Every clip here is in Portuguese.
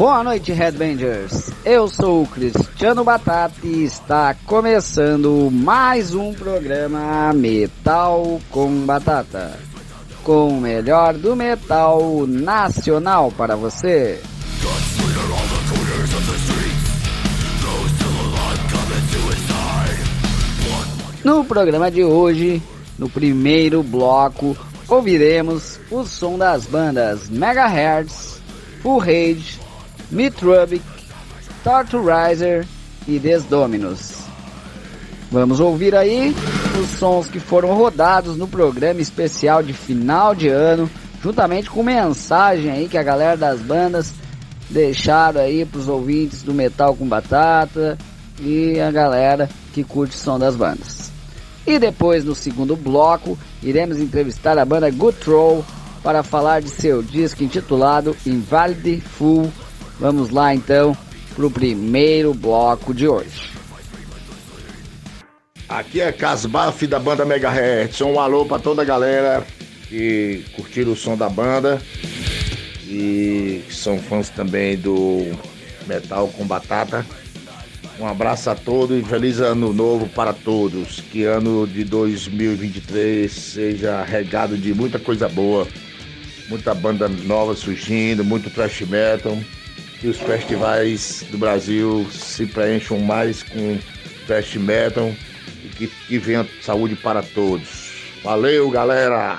Boa noite, Headbangers. Eu sou o Cristiano Batata e está começando mais um programa Metal com Batata. Com o melhor do metal nacional para você. No programa de hoje, no primeiro bloco, ouviremos o som das bandas Megahertz, Full Rage, Mitrubic, Torturizer e Desdominus. Vamos ouvir aí os sons que foram rodados no programa especial de final de ano, juntamente com mensagem aí que a galera das bandas deixaram aí para os ouvintes do Metal com Batata e a galera que curte o som das bandas. E depois, no segundo bloco, iremos entrevistar a banda Good Troll para falar de seu disco intitulado Invalid Full. Vamos lá então para o primeiro bloco de hoje. Aqui é Casbaf da banda Megahertz. Um alô para toda a galera que curtiram o som da banda e que são fãs também do Metal com Batata. Um abraço a todos e feliz ano novo para todos. Que ano de 2023 seja regado de muita coisa boa, muita banda nova surgindo, muito thrash metal. Que os festivais do Brasil se preencham mais com thrash metal e que, que venha saúde para todos. Valeu, galera!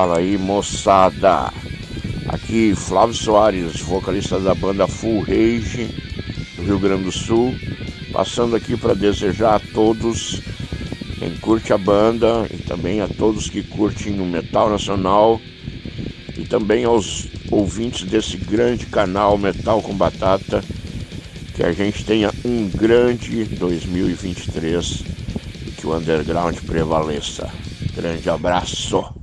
Fala aí, moçada. Aqui Flávio Soares, vocalista da banda Full Rage do Rio Grande do Sul, passando aqui para desejar a todos quem curte a banda e também a todos que curtem o metal nacional e também aos ouvintes desse grande canal Metal com Batata, que a gente tenha um grande 2023 e que o underground prevaleça. Grande abraço.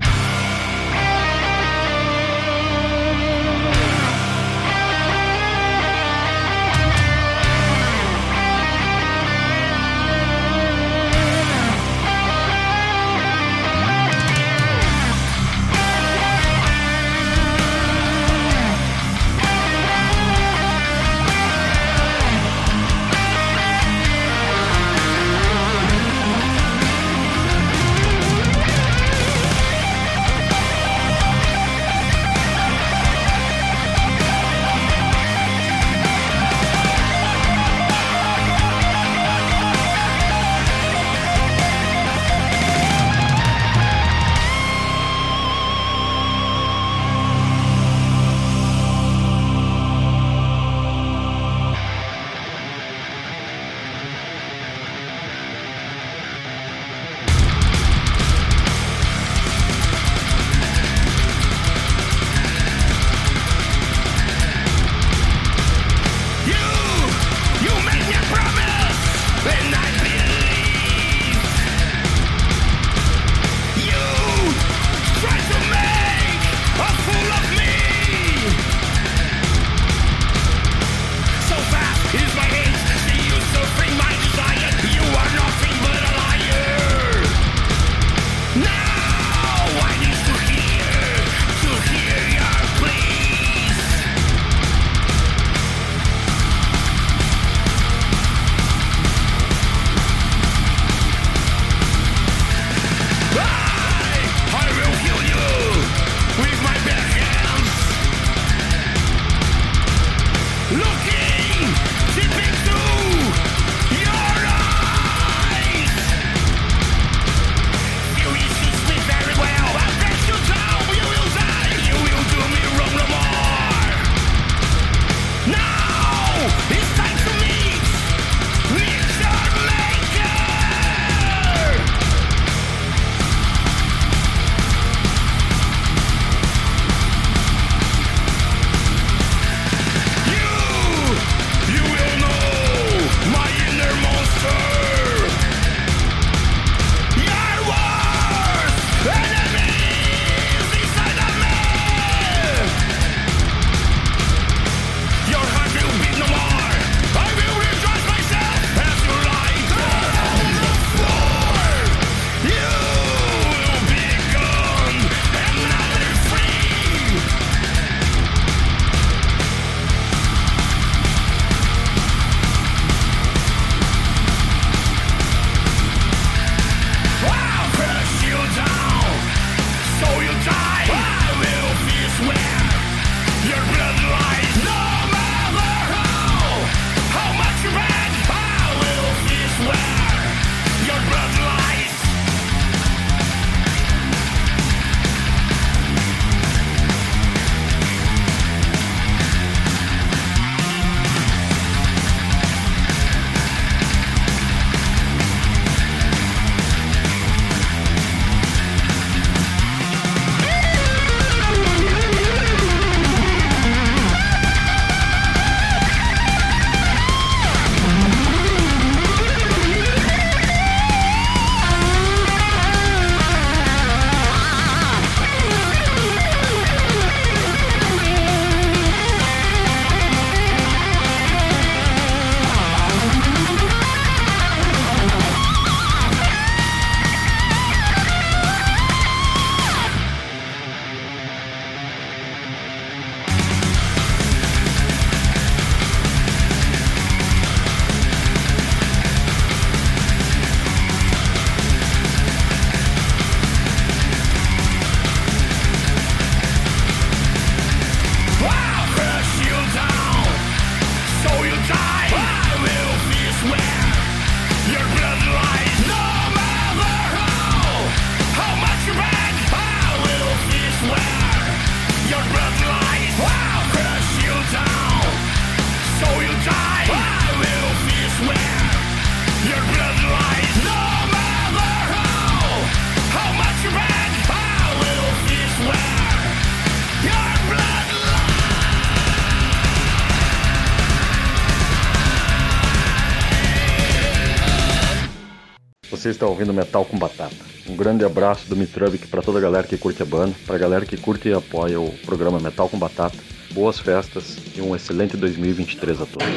Ouvindo Metal com Batata. Um grande abraço do Mitrubik para toda a galera que curte a banda, para a galera que curte e apoia o programa Metal com Batata. Boas festas e um excelente 2023 a todos.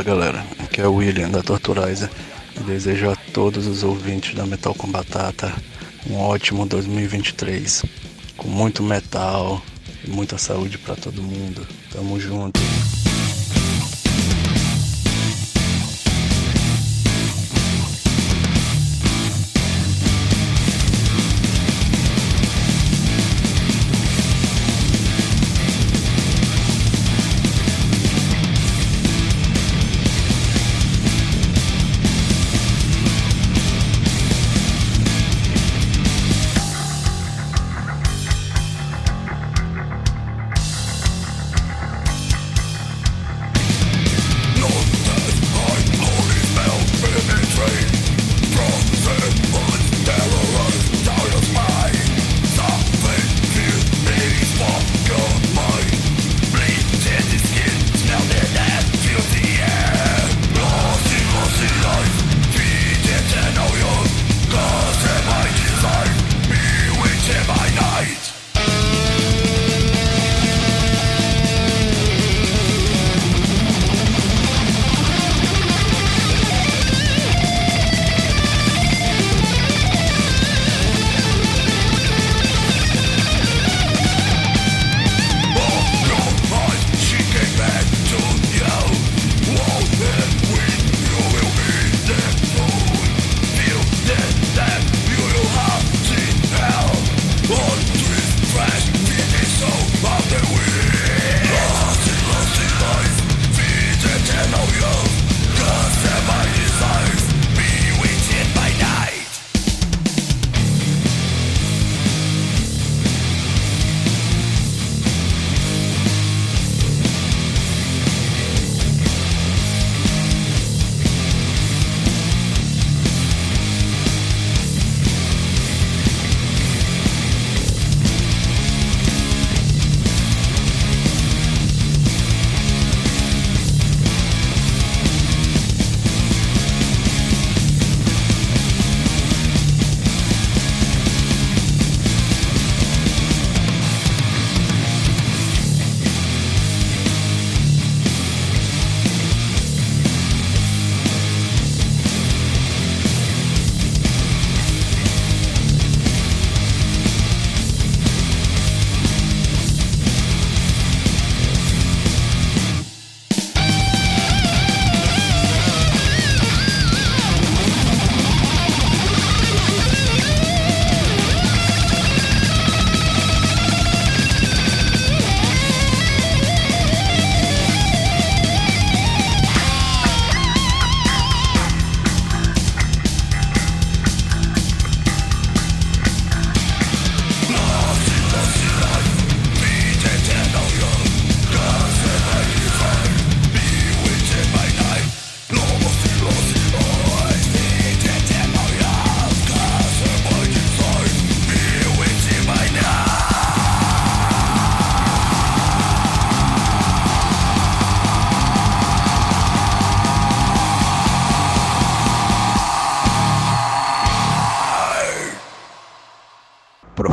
Fala galera, aqui é o William da Torturizer e desejo a todos os ouvintes da Metal com Batata um ótimo 2023 com muito metal e muita saúde para todo mundo. Tamo junto.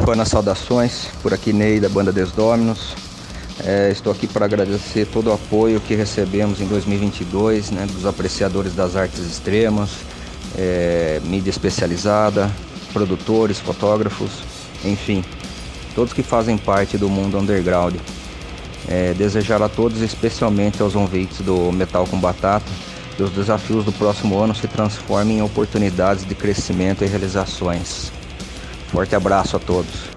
Profanas saudações, por aqui Ney da banda Desdominos. É, estou aqui para agradecer todo o apoio que recebemos em 2022, né, dos apreciadores das artes extremas, é, mídia especializada, produtores, fotógrafos, enfim, todos que fazem parte do mundo underground. É, desejar a todos, especialmente aos ouvintes do Metal com Batata, que os desafios do próximo ano se transformem em oportunidades de crescimento e realizações. Forte abraço a todos.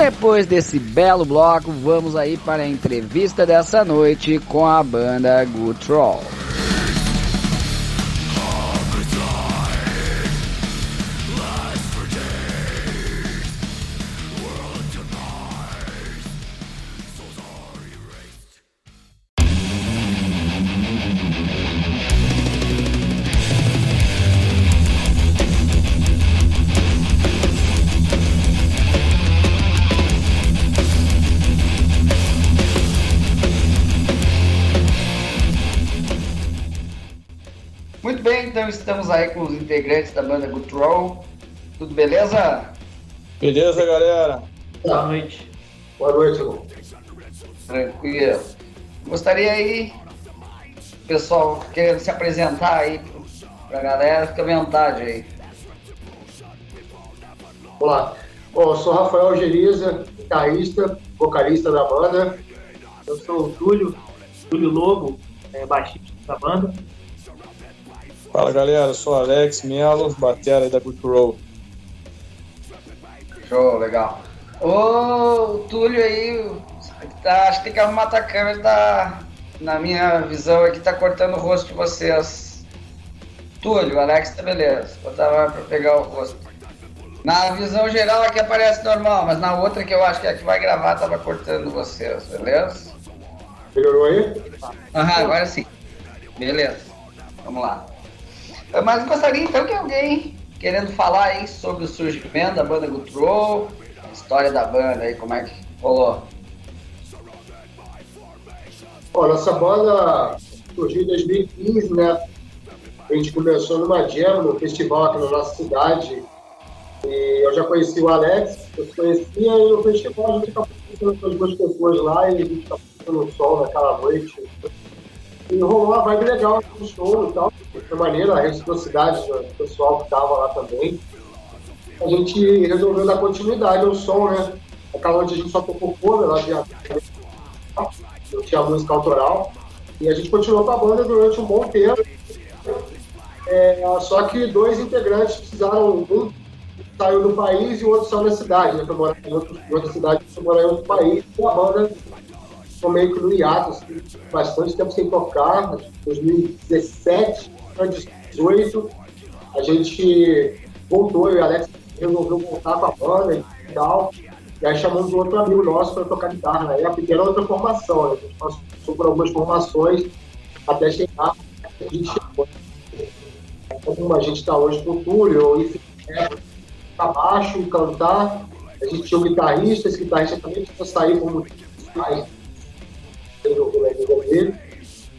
Depois desse belo bloco, vamos aí para a entrevista dessa noite com a banda Good Troll. Estamos aí com os integrantes da banda Good Roll. Tudo beleza? Beleza, galera. Boa noite. Boa noite, irmão. Tranquilo. Gostaria aí, pessoal, querendo se apresentar aí pra galera, fica à vontade aí. Olá. Bom, eu sou Rafael Geriza, guitarrista, vocalista da banda. Eu sou o Túlio, Túlio Lobo, é, baixista da banda. Fala galera, eu sou Alex Melo, batera da Good Roll. Show, legal. Ô, Túlio aí, tá, acho que tem que arrumar a câmera, tá, na minha visão aqui, tá cortando o rosto de vocês. Túlio, Alex tá beleza, botar pra pegar o rosto. Na visão geral aqui aparece normal, mas na outra que eu acho que é a que vai gravar tava cortando vocês, beleza? Melhorou aí? Aham, agora sim. Beleza. Vamos lá. Mas gostaria então que alguém querendo falar aí sobre o surgimento da banda Gutrow, a história da banda aí, como é que rolou. Olha, nossa banda surgiu em 2015, né? A gente começou numa jam, no festival aqui na nossa cidade. E eu já conheci o Alex, eu conhecia, e no festival a gente acabou conhecendo as duas pessoas lá e a gente acabou no sol naquela noite. E rolou uma vibe legal no show e tal. Foi maneiro a reciprocidade do pessoal que estava lá também. A gente resolveu dar continuidade ao som, né? Aquela onde a gente só tocou cover, lá tinha, não tinha música autoral. E a gente continuou com a banda durante um bom tempo. É, só que dois integrantes precisaram, um saiu do país e o outro saiu da cidade, né? Foi morar em, outro, outra cidade, foi morar em outro país. E a banda ficou meio que no hiato, assim, bastante tempo sem tocar, 2017 para 2018, a gente voltou, e o Alex resolveu voltar com a banda e tal, e aí chamamos outro amigo nosso para tocar guitarra na época, que era outra formação, né? a gente passou por algumas formações até chegar a gente chegou. Como a gente está hoje com o Túlio, enfim, é, tá baixo, cantar, a gente tinha um guitarrista, esse guitarrista também precisa sair como resolveu a vida dele.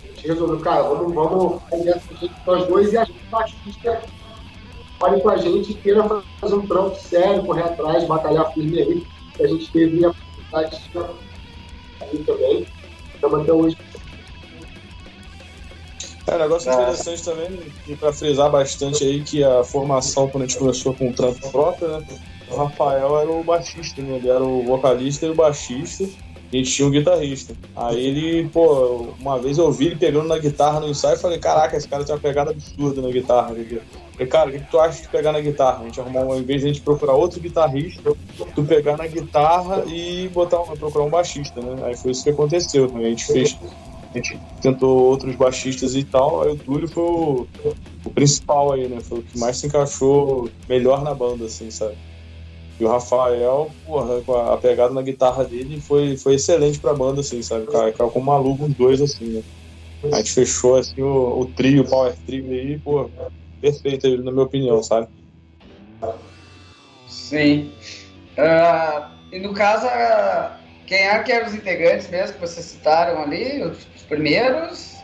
A gente resolveu, cara, vamos, vamos fazer nós dois e a gente baixista pare com a gente e queira fazer um trampo sério, correr atrás, batalhar firme aí. A gente teve a oportunidade de aí também. Estamos até hoje. É, um negócio interessante também, e para frisar bastante aí, que a formação, quando a gente começou com o trampo próprio, né? O Rafael era o baixista, né? Ele era o vocalista e o baixista gente tinha um guitarrista. Aí ele, pô, uma vez eu ouvi ele pegando na guitarra no ensaio e falei, caraca, esse cara tem uma pegada absurda na guitarra. falei, cara, o que, tu acha de pegar na guitarra? A gente arrumou, em vez de a gente procurar outro guitarrista, tu pegar na guitarra e botar procurar um baixista, né? Aí foi isso que aconteceu. Né? A gente fez. A gente tentou outros baixistas e tal, aí o Túlio foi o, o principal aí, né? Foi o que mais se encaixou melhor na banda, assim, sabe? E o Rafael, porra, com a pegada na guitarra dele foi, foi excelente pra banda, assim, sabe? Cara, como maluco os dois, assim, né? A gente fechou, assim, o, o trio, o power trio aí, pô, perfeito, na minha opinião, sabe? Sim. Uh, e no caso, uh, quem é que eram os integrantes mesmo que vocês citaram ali? Os, os primeiros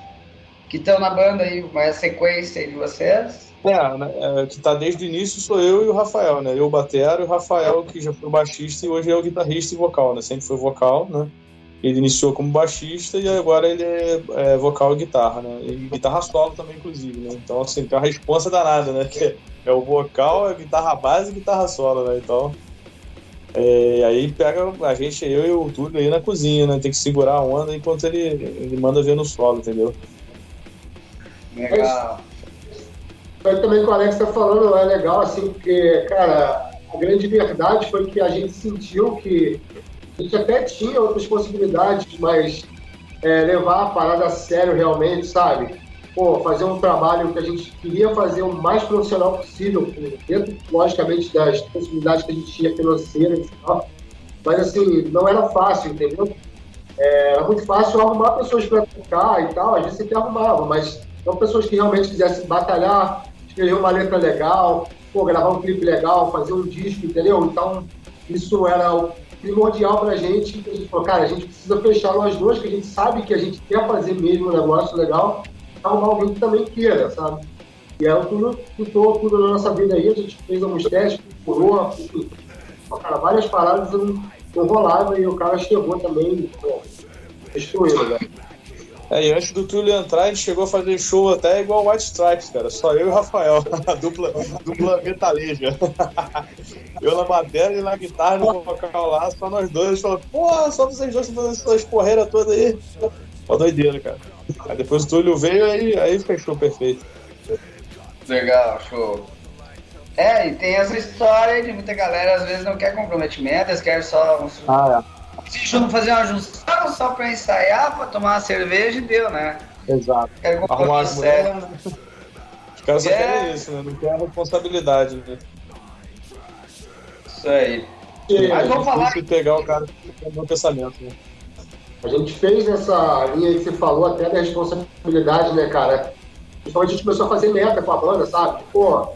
que estão na banda aí, uma sequência de vocês? É, né, é, que tá desde o início sou eu e o Rafael, né? Eu, batero, e o Rafael, que já foi baixista e hoje é o guitarrista e vocal, né? Sempre foi vocal, né? Ele iniciou como baixista e agora ele é, é vocal e guitarra, né? E guitarra solo também, inclusive, né? Então, assim, tem uma responsa danada, né? Que é o vocal, a guitarra base e guitarra solo, né? Então, é, aí pega a gente, eu e o Túlio aí na cozinha, né? Tem que segurar a onda enquanto ele, ele manda ver no solo, entendeu? Legal aí também que o Alex está falando é legal, assim, porque, cara, a grande verdade foi que a gente sentiu que a gente até tinha outras possibilidades, mas é, levar a parada a sério realmente, sabe? Pô, fazer um trabalho que a gente queria fazer o mais profissional possível, dentro, logicamente, das possibilidades que a gente tinha financeiras e tal. Mas, assim, não era fácil, entendeu? É, era muito fácil arrumar pessoas para tocar e tal, às vezes você que arrumava, mas não pessoas que realmente quisessem batalhar, escrever uma letra legal, pô, gravar um clipe legal, fazer um disco, entendeu? Então, isso era o primordial pra gente. A gente falou, cara, a gente precisa fechar nós dois, que a gente sabe que a gente quer fazer mesmo um negócio legal, arrumar alguém que também queira, sabe? E aí tudo, tudo, tudo na nossa vida aí, a gente fez alguns testes, curou, enfim, cara, várias paradas não, não rolava e o cara chegou também, pô, destruindo, né? É, e antes do Túlio entrar, a gente chegou a fazer show até igual White Stripes, cara. Só eu e o Rafael, a dupla, dupla metaleja. eu na bateria e na guitarra, no vocal lá, só nós dois. A gente falou, pô, só vocês dois fazendo essas porreiras todas aí. Uma doideira, cara. Aí depois o Túlio veio aí, aí fechou perfeito. Legal, show. É, e tem essa história de muita galera às vezes não quer comprometimento, eles querem só um Ah, se juntam fazer uma junção só pra ensaiar, pra tomar uma cerveja e deu, né? é. Exato. Quero Arrumar as mulheres. Os caras só É. querem isso, né? Não querem responsabilidade, né? Isso aí. E Mas a, vamos falar Difícil pegar o cara com o meu pensamento, né? a gente fez essa linha que você falou até da responsabilidade, né, cara? Então a gente começou a fazer meta com a banda, sabe? Pô,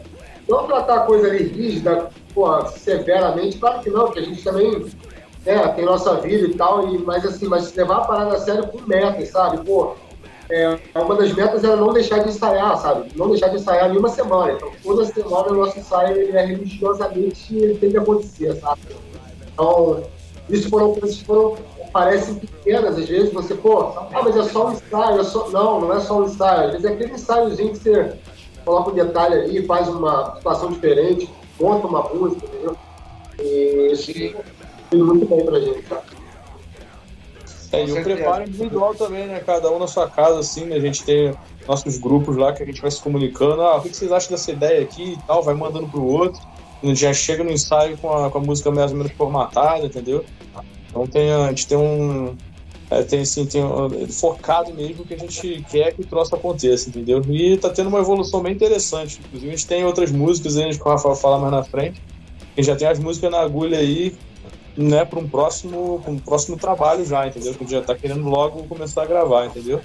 não tratar a coisa ali rígida, pô, severamente, claro que não, porque a gente também né, tem nossa vida e tal, e, mas assim, mas levar a parada a sério com metas, sabe? Pô, é, uma das metas era não deixar de ensaiar, sabe? Não deixar de ensaiar nenhuma semana. Então, toda semana o nosso ensaio ele é religiosamente, ele tem que acontecer, sabe? Então, isso foram coisas que foram, parecem pequenas, às vezes você, pô, ah, mas é só um ensaio, é só... não, não é só um ensaio, às vezes é aquele ensaiozinho que você coloca um detalhe ali, faz uma situação diferente, monta uma música, entendeu? E isso fez muito bem pra gente, sabe? É, e o preparo individual também, né? Cada um na sua casa, assim, né? A gente tem nossos grupos lá que a gente vai se comunicando. Ah, o que vocês acham dessa ideia aqui e tal? Vai mandando pro outro. A gente já chega no ensaio com a, com a música mais ou menos formatada, entendeu? Então tem, a gente tem um. é, tem assim, tem um, focado mesmo que a gente quer que o troço aconteça, entendeu? E tá tendo uma evolução bem interessante. Inclusive, a gente tem outras músicas aí, que o Rafael fala mais na frente. A gente já tem as músicas na agulha aí, né, para um próximo, um próximo trabalho já, entendeu? Que a gente já tá querendo logo começar a gravar, entendeu?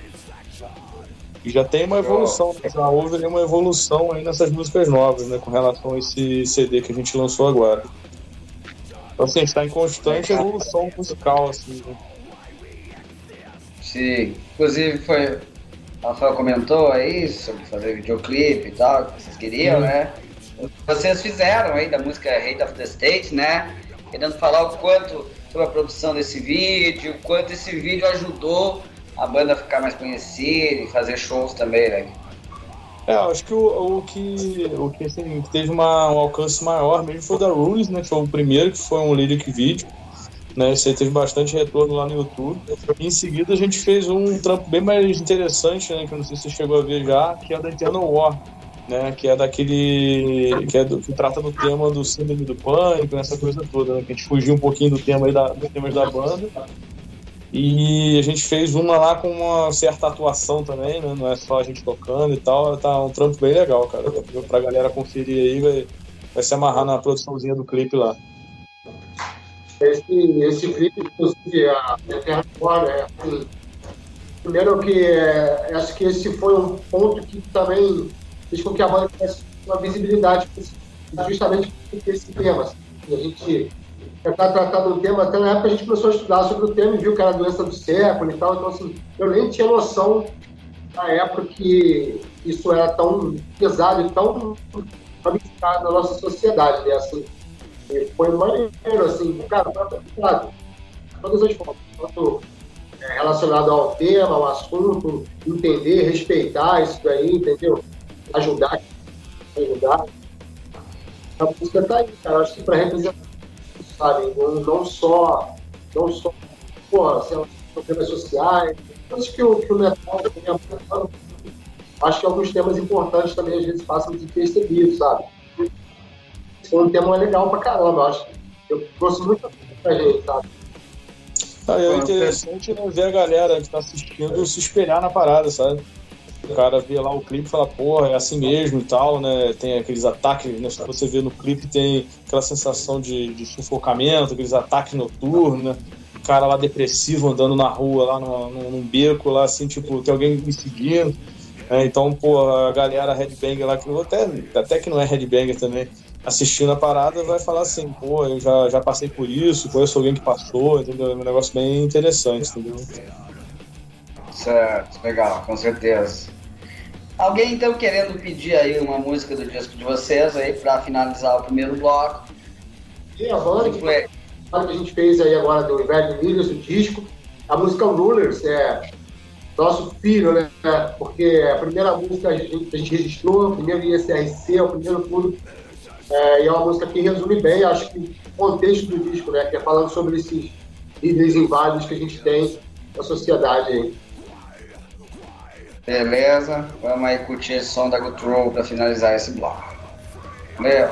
E já tem uma evolução, né? já houve uma evolução aí nessas músicas novas, né, com relação a esse CD que a gente lançou agora. Então, assim, a gente tá em constante evolução musical, assim, né? Sim. Inclusive foi. O Rafael comentou aí sobre fazer videoclipe e tal, que vocês queriam, Hum. né? Vocês fizeram aí da música Hate of the State, né? Querendo falar o quanto sobre a produção desse vídeo, o quanto esse vídeo ajudou a banda a ficar mais conhecida e fazer shows também, né? É, acho que o, o que, o que assim, teve uma, um alcance maior mesmo foi o da Rules, né? Que foi o primeiro, que foi um lyric vídeo. Né, esse aí teve bastante retorno lá no YouTube. Em seguida a gente fez um trampo bem mais interessante, né? Que eu não sei se você chegou a ver já, que é da Eternal War. Né, que é daquele. que, é do, que trata do tema do síndrome do pânico, essa coisa toda, né? Que a gente fugiu um pouquinho do tema aí da, dos temas da banda. E a gente fez uma lá com uma certa atuação também, né? Não é só a gente tocando e tal. Tá um trampo bem legal, cara. Pra galera conferir aí, vai, vai se amarrar na produçãozinha do clipe lá. Esse, esse clipe, inclusive, a Eterna é, assim, primeiro que é, acho que esse foi um ponto que também fez com que a banda tivesse uma visibilidade justamente por esse tema. assim. A gente tentar tratar do tema, até na época a gente começou a estudar sobre o tema e viu que era a doença do século e tal, então assim, eu nem tinha noção na época que isso era tão pesado e tão ramificado na nossa sociedade, né? Assim, foi maneiro, assim, cara, pra lado. Todas as formas, tanto é, relacionado ao tema, ao assunto, entender, respeitar isso daí, entendeu? Ajudar, ajudar. A música tá aí, cara, acho que pra representar, sabe, não, não só, não só, pô, sei lá, problemas sociais, coisas que o, que o metal também aborda. acho que alguns temas importantes também às vezes passam despercebidos, sabe? foi um tema legal pra caramba, eu acho. Eu gosto muito pra gente, sabe? Ah, é interessante ver a galera que tá assistindo se espelhar na parada, sabe? O cara vê lá o clipe e fala, porra, é assim mesmo e tal, né? Tem aqueles ataques, né? Você vê no clipe, tem aquela sensação de, de sufocamento, aqueles ataques noturnos, né? O cara lá depressivo andando na rua, lá no, num beco, lá assim, tipo, tem alguém me seguindo. É, então, pô, a galera headbanger lá, que até, até que não é headbanger também, assistindo a parada vai falar assim, pô, eu já, já passei por isso, conheço alguém que passou, entendeu? É um negócio bem interessante, entendeu? Certo, legal, com certeza. Alguém então querendo pedir aí uma música do disco de vocês aí para finalizar o primeiro bloco? E a banda que, que a gente fez aí agora do Inverno Milhas, o disco, a música Rulers, é nosso filho, né? Porque a primeira música a gente, a gente registrou, o primeiro ISRC, o primeiro tudo. É, e é uma música que resume bem, acho que o contexto do disco, né? Que é falando sobre esses líderes inválidos que a gente tem na sociedade aí. Beleza, vamos aí curtir esse som da Gutrow para finalizar esse bloco. Valeu!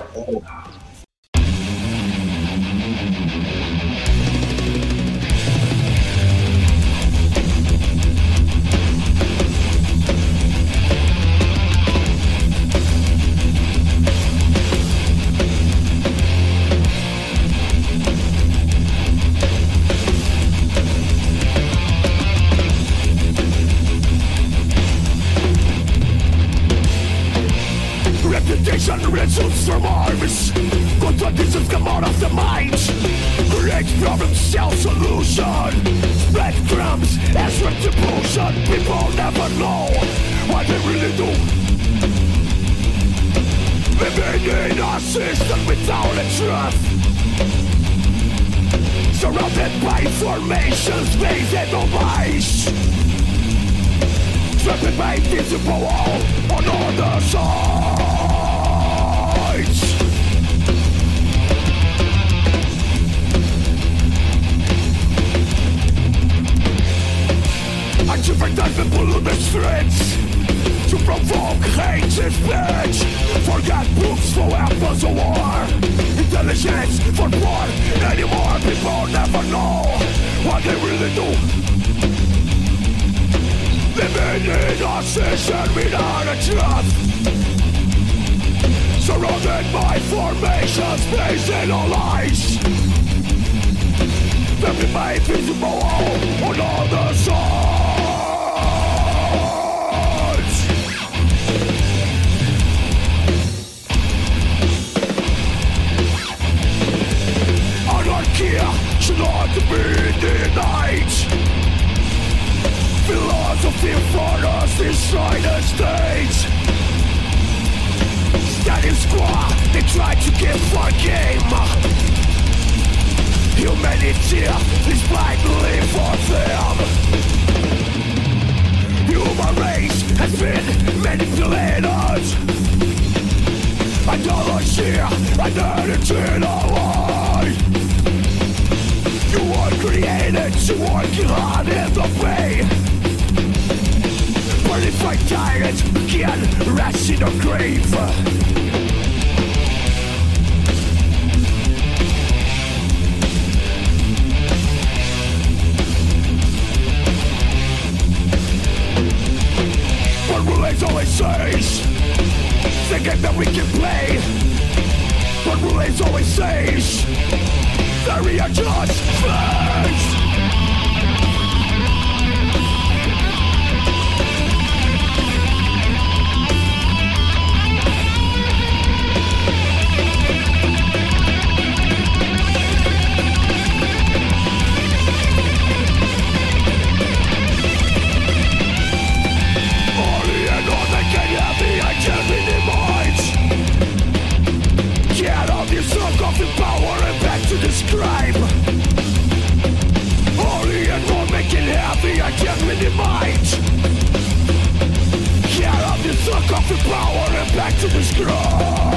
Get up, you suck off your power and back to the scroll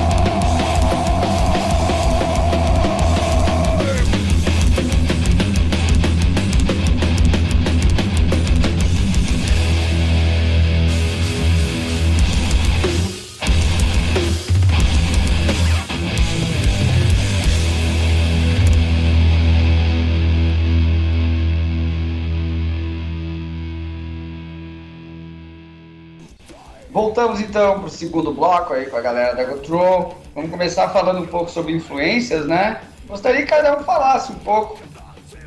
Voltamos então para o segundo bloco aí com a galera da Gotro. Vamos começar falando um pouco sobre influências, né? Gostaria que cada um falasse um pouco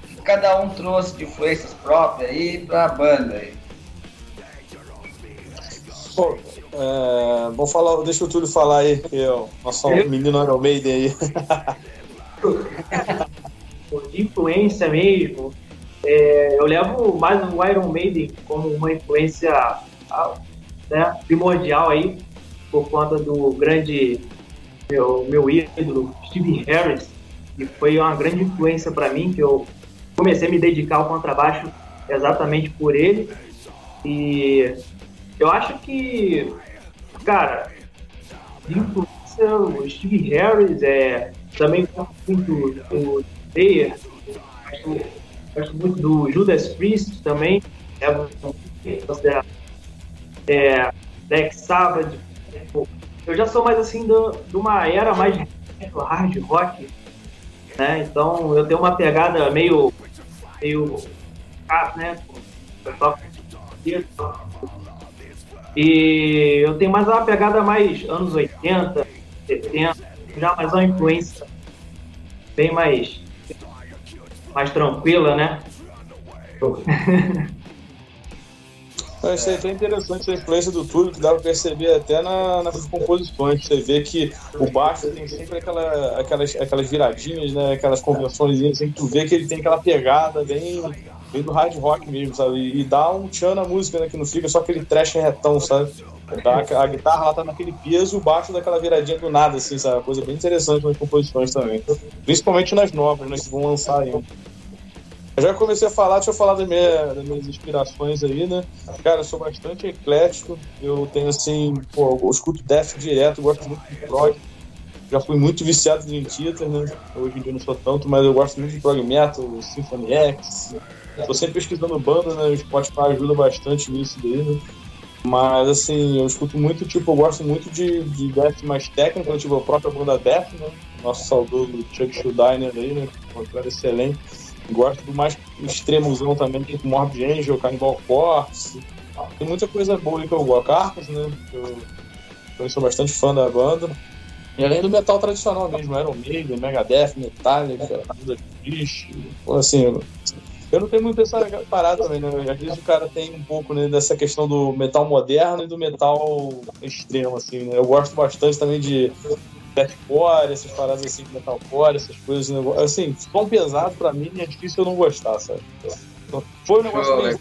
que cada um trouxe de influências próprias aí para a banda aí. Bom, é, vou falar, deixa o Túlio falar aí, que é o nosso menino Iron Maiden aí. de influência mesmo, é, eu levo mais o Iron Maiden como uma influência né, primordial aí, por conta do grande meu, meu ídolo, Steve Harris, que foi uma grande influência para mim, que eu comecei a me dedicar ao contrabaixo exatamente por ele. E eu acho que, cara, influência, o Steve Harris, é, também muito o Slayer, gosto, gosto muito do Judas Priest também, é, considerado é, Black Sabbath. Eu já sou mais assim de uma era mais hard rock, né? Então eu tenho uma pegada meio meio né? E eu tenho mais uma pegada mais anos 80, 70, já mais uma influência bem mais mais tranquila, né? Eu achei até interessante a influência do Túlio, que dá pra perceber até na, nas composições. Você vê que o baixo tem sempre aquela, aquelas, aquelas viradinhas, né? Aquelas convenções assim, tu vê que ele tem aquela pegada bem, bem do hard rock mesmo, sabe? E, e dá um tchan na música, né? Que não fica só aquele trash retão, sabe? a guitarra lá tá naquele peso, o baixo daquela viradinha do nada, assim, sabe? Coisa bem interessante nas composições também. Principalmente nas novas, né? Que vão lançar ainda. Eu já comecei a falar, deixa eu falar das minhas, das minhas inspirações aí, né? Cara, eu sou bastante eclético, eu tenho assim, pô, eu escuto death direto, gosto muito de prog. Já fui muito viciado em Theater, né? Hoje em dia não sou tanto, mas eu gosto muito de prog metal, Symphony X. Tô sempre pesquisando banda, né? O Spotify ajuda bastante nisso daí, né? Mas assim, eu escuto muito, tipo, eu gosto muito de, de death mais técnico, né? tipo a própria banda Death, né? Nosso saudoso Chuck Schuldiner aí, né? Um cara excelente. Gosto do mais extremozão também, tipo Morbid Angel, Cannibal Corpse. Tem muita coisa boa que eu gosto. Carcas, né? Eu, eu sou bastante fã da banda. E além do metal tradicional mesmo, Iron Maiden, Megadeth, Metallica, Judas Priest, assim, eu não tenho muito essa parada também, né? Às vezes o cara tem um pouco né, dessa questão do metal moderno e do metal extremo, assim, né? Eu gosto bastante também de deathcore, essas paradas assim, metalcore, essas coisas. Assim, tão pesado pra mim é difícil eu não gostar, sabe? Foi um negócio bem,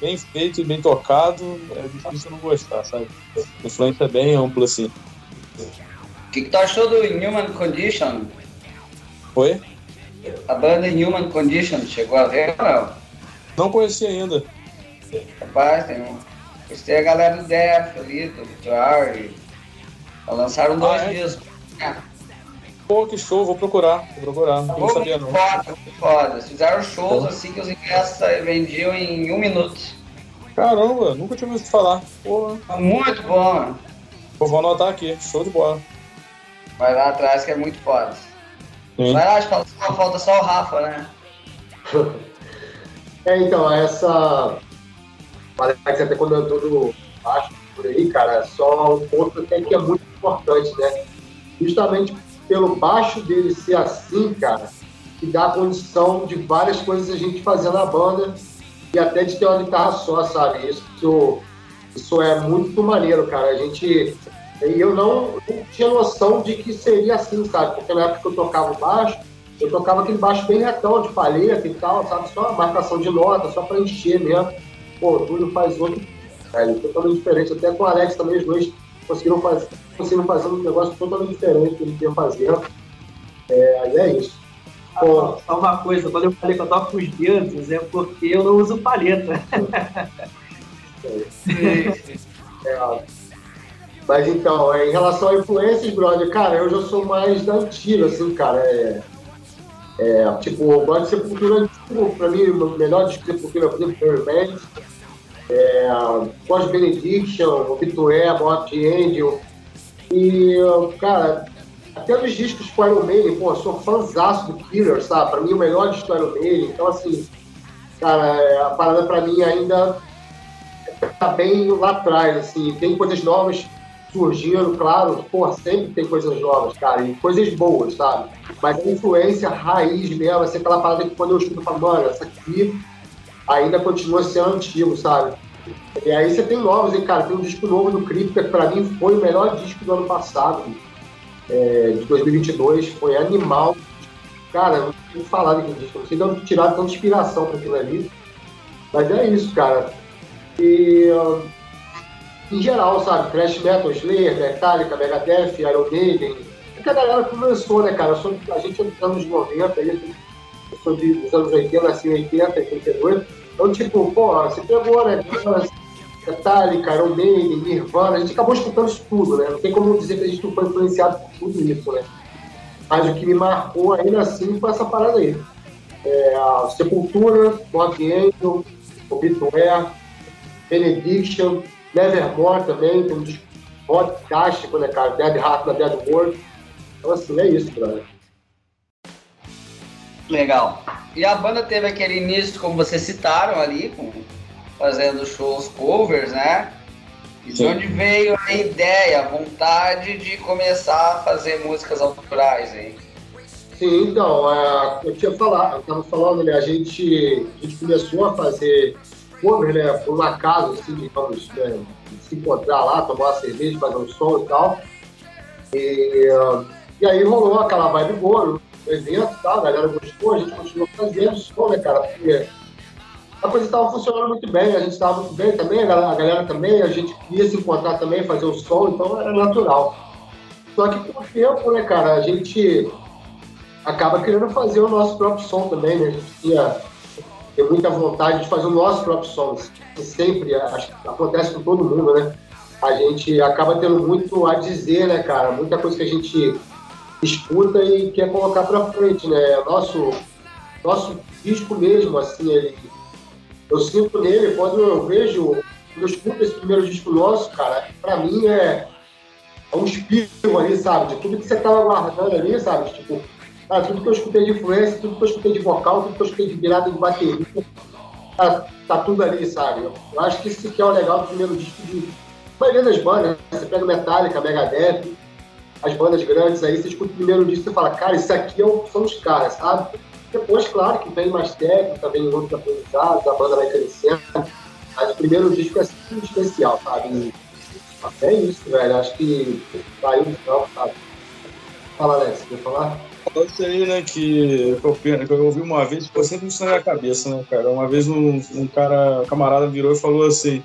bem, feito e bem tocado, é difícil eu não gostar, sabe? A influência é bem ampla, assim. O que, que tu achou do Human Condition? Oi? A banda Human Condition, chegou a ver ou não? Não conheci ainda. Rapaz, tem um. Gostei a galera do Death ali, do Jory. Lançaram dois ah, é? discos. Pô, que show, vou procurar, vou procurar, não Pô, sabia não. Foda, muito foda. Fizeram shows Pô. assim que os ingressos vendiam em um minuto. Caramba, nunca tinha visto falar. Porra. Muito bom, mano. Pô, vou anotar aqui, show de bola. Vai lá atrás que é muito foda. Sim. Vai lá, acho que falta só o Rafa, né? é, então, essa. Parece até quando eu tô no baixo por aí, cara, só um ponto até que é muito importante, né? Justamente pelo baixo dele ser assim, cara, que dá condição de várias coisas a gente fazer na banda e até de ter uma guitarra só, sabe? Isso, isso é muito maneiro, cara. A gente. Eu não, não tinha noção de que seria assim, sabe? Porque na época que eu tocava baixo, eu tocava aquele baixo bem retão, de palheta e tal, sabe? Só marcação de nota, só para encher mesmo. Pô, o Túlio faz outro, velho, totalmente diferente. Até com o Alex também, os dois conseguiram fazer, conseguiram fazer um negócio totalmente diferente do que ele tinha fazendo. É, e é isso. Só uma coisa, quando eu falei que eu toco os dedos, é porque eu não uso palheta. é, mas então, é, em relação a influências, brother, cara, eu já sou mais da antiga, assim, cara. É, é, tipo, o Band Sepultura, tipo, pra mim, o melhor disco de Sepultura foi o Permanent. É, Post Benediction, Obitué, Morte Angel. E, cara, até nos discos com Iron Maiden, pô, sou fãzaço do Killer, sabe? Pra mim, o melhor disco do Iron Maiden. Então, assim, cara, a parada pra mim ainda tá bem lá atrás, assim, tem coisas novas surgindo, claro, pô, sempre tem coisas novas, cara, e coisas boas, sabe? Mas a influência raiz mesmo, assim, aquela parada que quando eu escuto, eu falo, mano, essa aqui ainda continua sendo antigo, sabe? E aí você tem novos, hein, cara? Tem um disco novo do Crypta, que pra mim foi o melhor disco do ano passado, é, de 2022. Foi animal. Cara, não tenho falar daquele disco. Não sei de onde tirar tanta inspiração pra aquilo ali. Mas é isso, cara. E. Uh, em geral, sabe? Thrash Metal, Slayer, Metallica, Megadeth, Iron Maiden. É que a galera começou, né, cara? A gente é dos anos 90, eu sou dos anos 80, nasci em 80, 82. Então, tipo, pô, você pegou, né? Metallica, Iron Maiden, Nirvana, a gente acabou escutando isso tudo, né? Não tem como dizer que a gente não foi influenciado por tudo isso, né? Mas o que me marcou ainda assim foi essa parada aí. É, a Sepultura, Mob Angel, Obituary, Benediction, Nevermore também, tem um disco fantástico, né, cara? Dead Heart na Dead World. Então, assim, é isso, brother. Legal. E a banda teve aquele início, como vocês citaram ali, com, fazendo shows covers, né? E de onde veio a ideia, a vontade de começar a fazer músicas autorais aí? Sim, então, é, eu tinha falado, eu estava falando, né, a gente, a gente começou a fazer cover, né, por um acaso, assim, digamos, né, se encontrar lá, tomar uma cerveja, fazer um som e tal. E, e aí rolou aquela vibe boa, evento e tal, a galera gostou, a gente continuou fazendo som, né, cara? Porque a coisa estava funcionando muito bem, a gente estava muito bem também, a galera, a galera, também, a gente queria se encontrar também, fazer o som, então era natural. Só que com o tempo, né, cara, a gente acaba querendo fazer o nosso próprio som também, né? A gente tinha tem muita vontade de fazer o nosso próprio som. Sempre acho que acontece com todo mundo, né? A gente acaba tendo muito a dizer, né, cara? Muita coisa que a gente escuta e quer colocar para frente, né? Nosso, nosso disco mesmo, assim, ele, eu sinto nele, quando eu vejo, quando eu escuto esse primeiro disco nosso, cara, para mim é, é um espírito ali, sabe? De tudo que você tava guardando ali, sabe? Tipo, cara, tudo que eu escutei de influência, tudo que eu escutei de vocal, tudo que eu escutei de virada de bateria, tá, tá tudo ali, sabe? Eu acho que isso que é o legal do primeiro disco de maioria das bandas, né? Você pega Metallica, Megadeth, as bandas grandes aí, você escuta o primeiro disco e fala, cara, isso aqui é são os caras, sabe? Depois, claro, que vem mais técnica, vem outros aprendizados, a banda vai crescendo, mas o primeiro disco é sempre especial, sabe? E é isso, velho, acho que saiu do final, sabe? Fala, Alex, quer falar? Isso aí, né, que eu, que eu ouvi uma vez, ficou sempre isso na minha cabeça, né, cara? Uma vez um, um cara, um camarada virou e falou assim,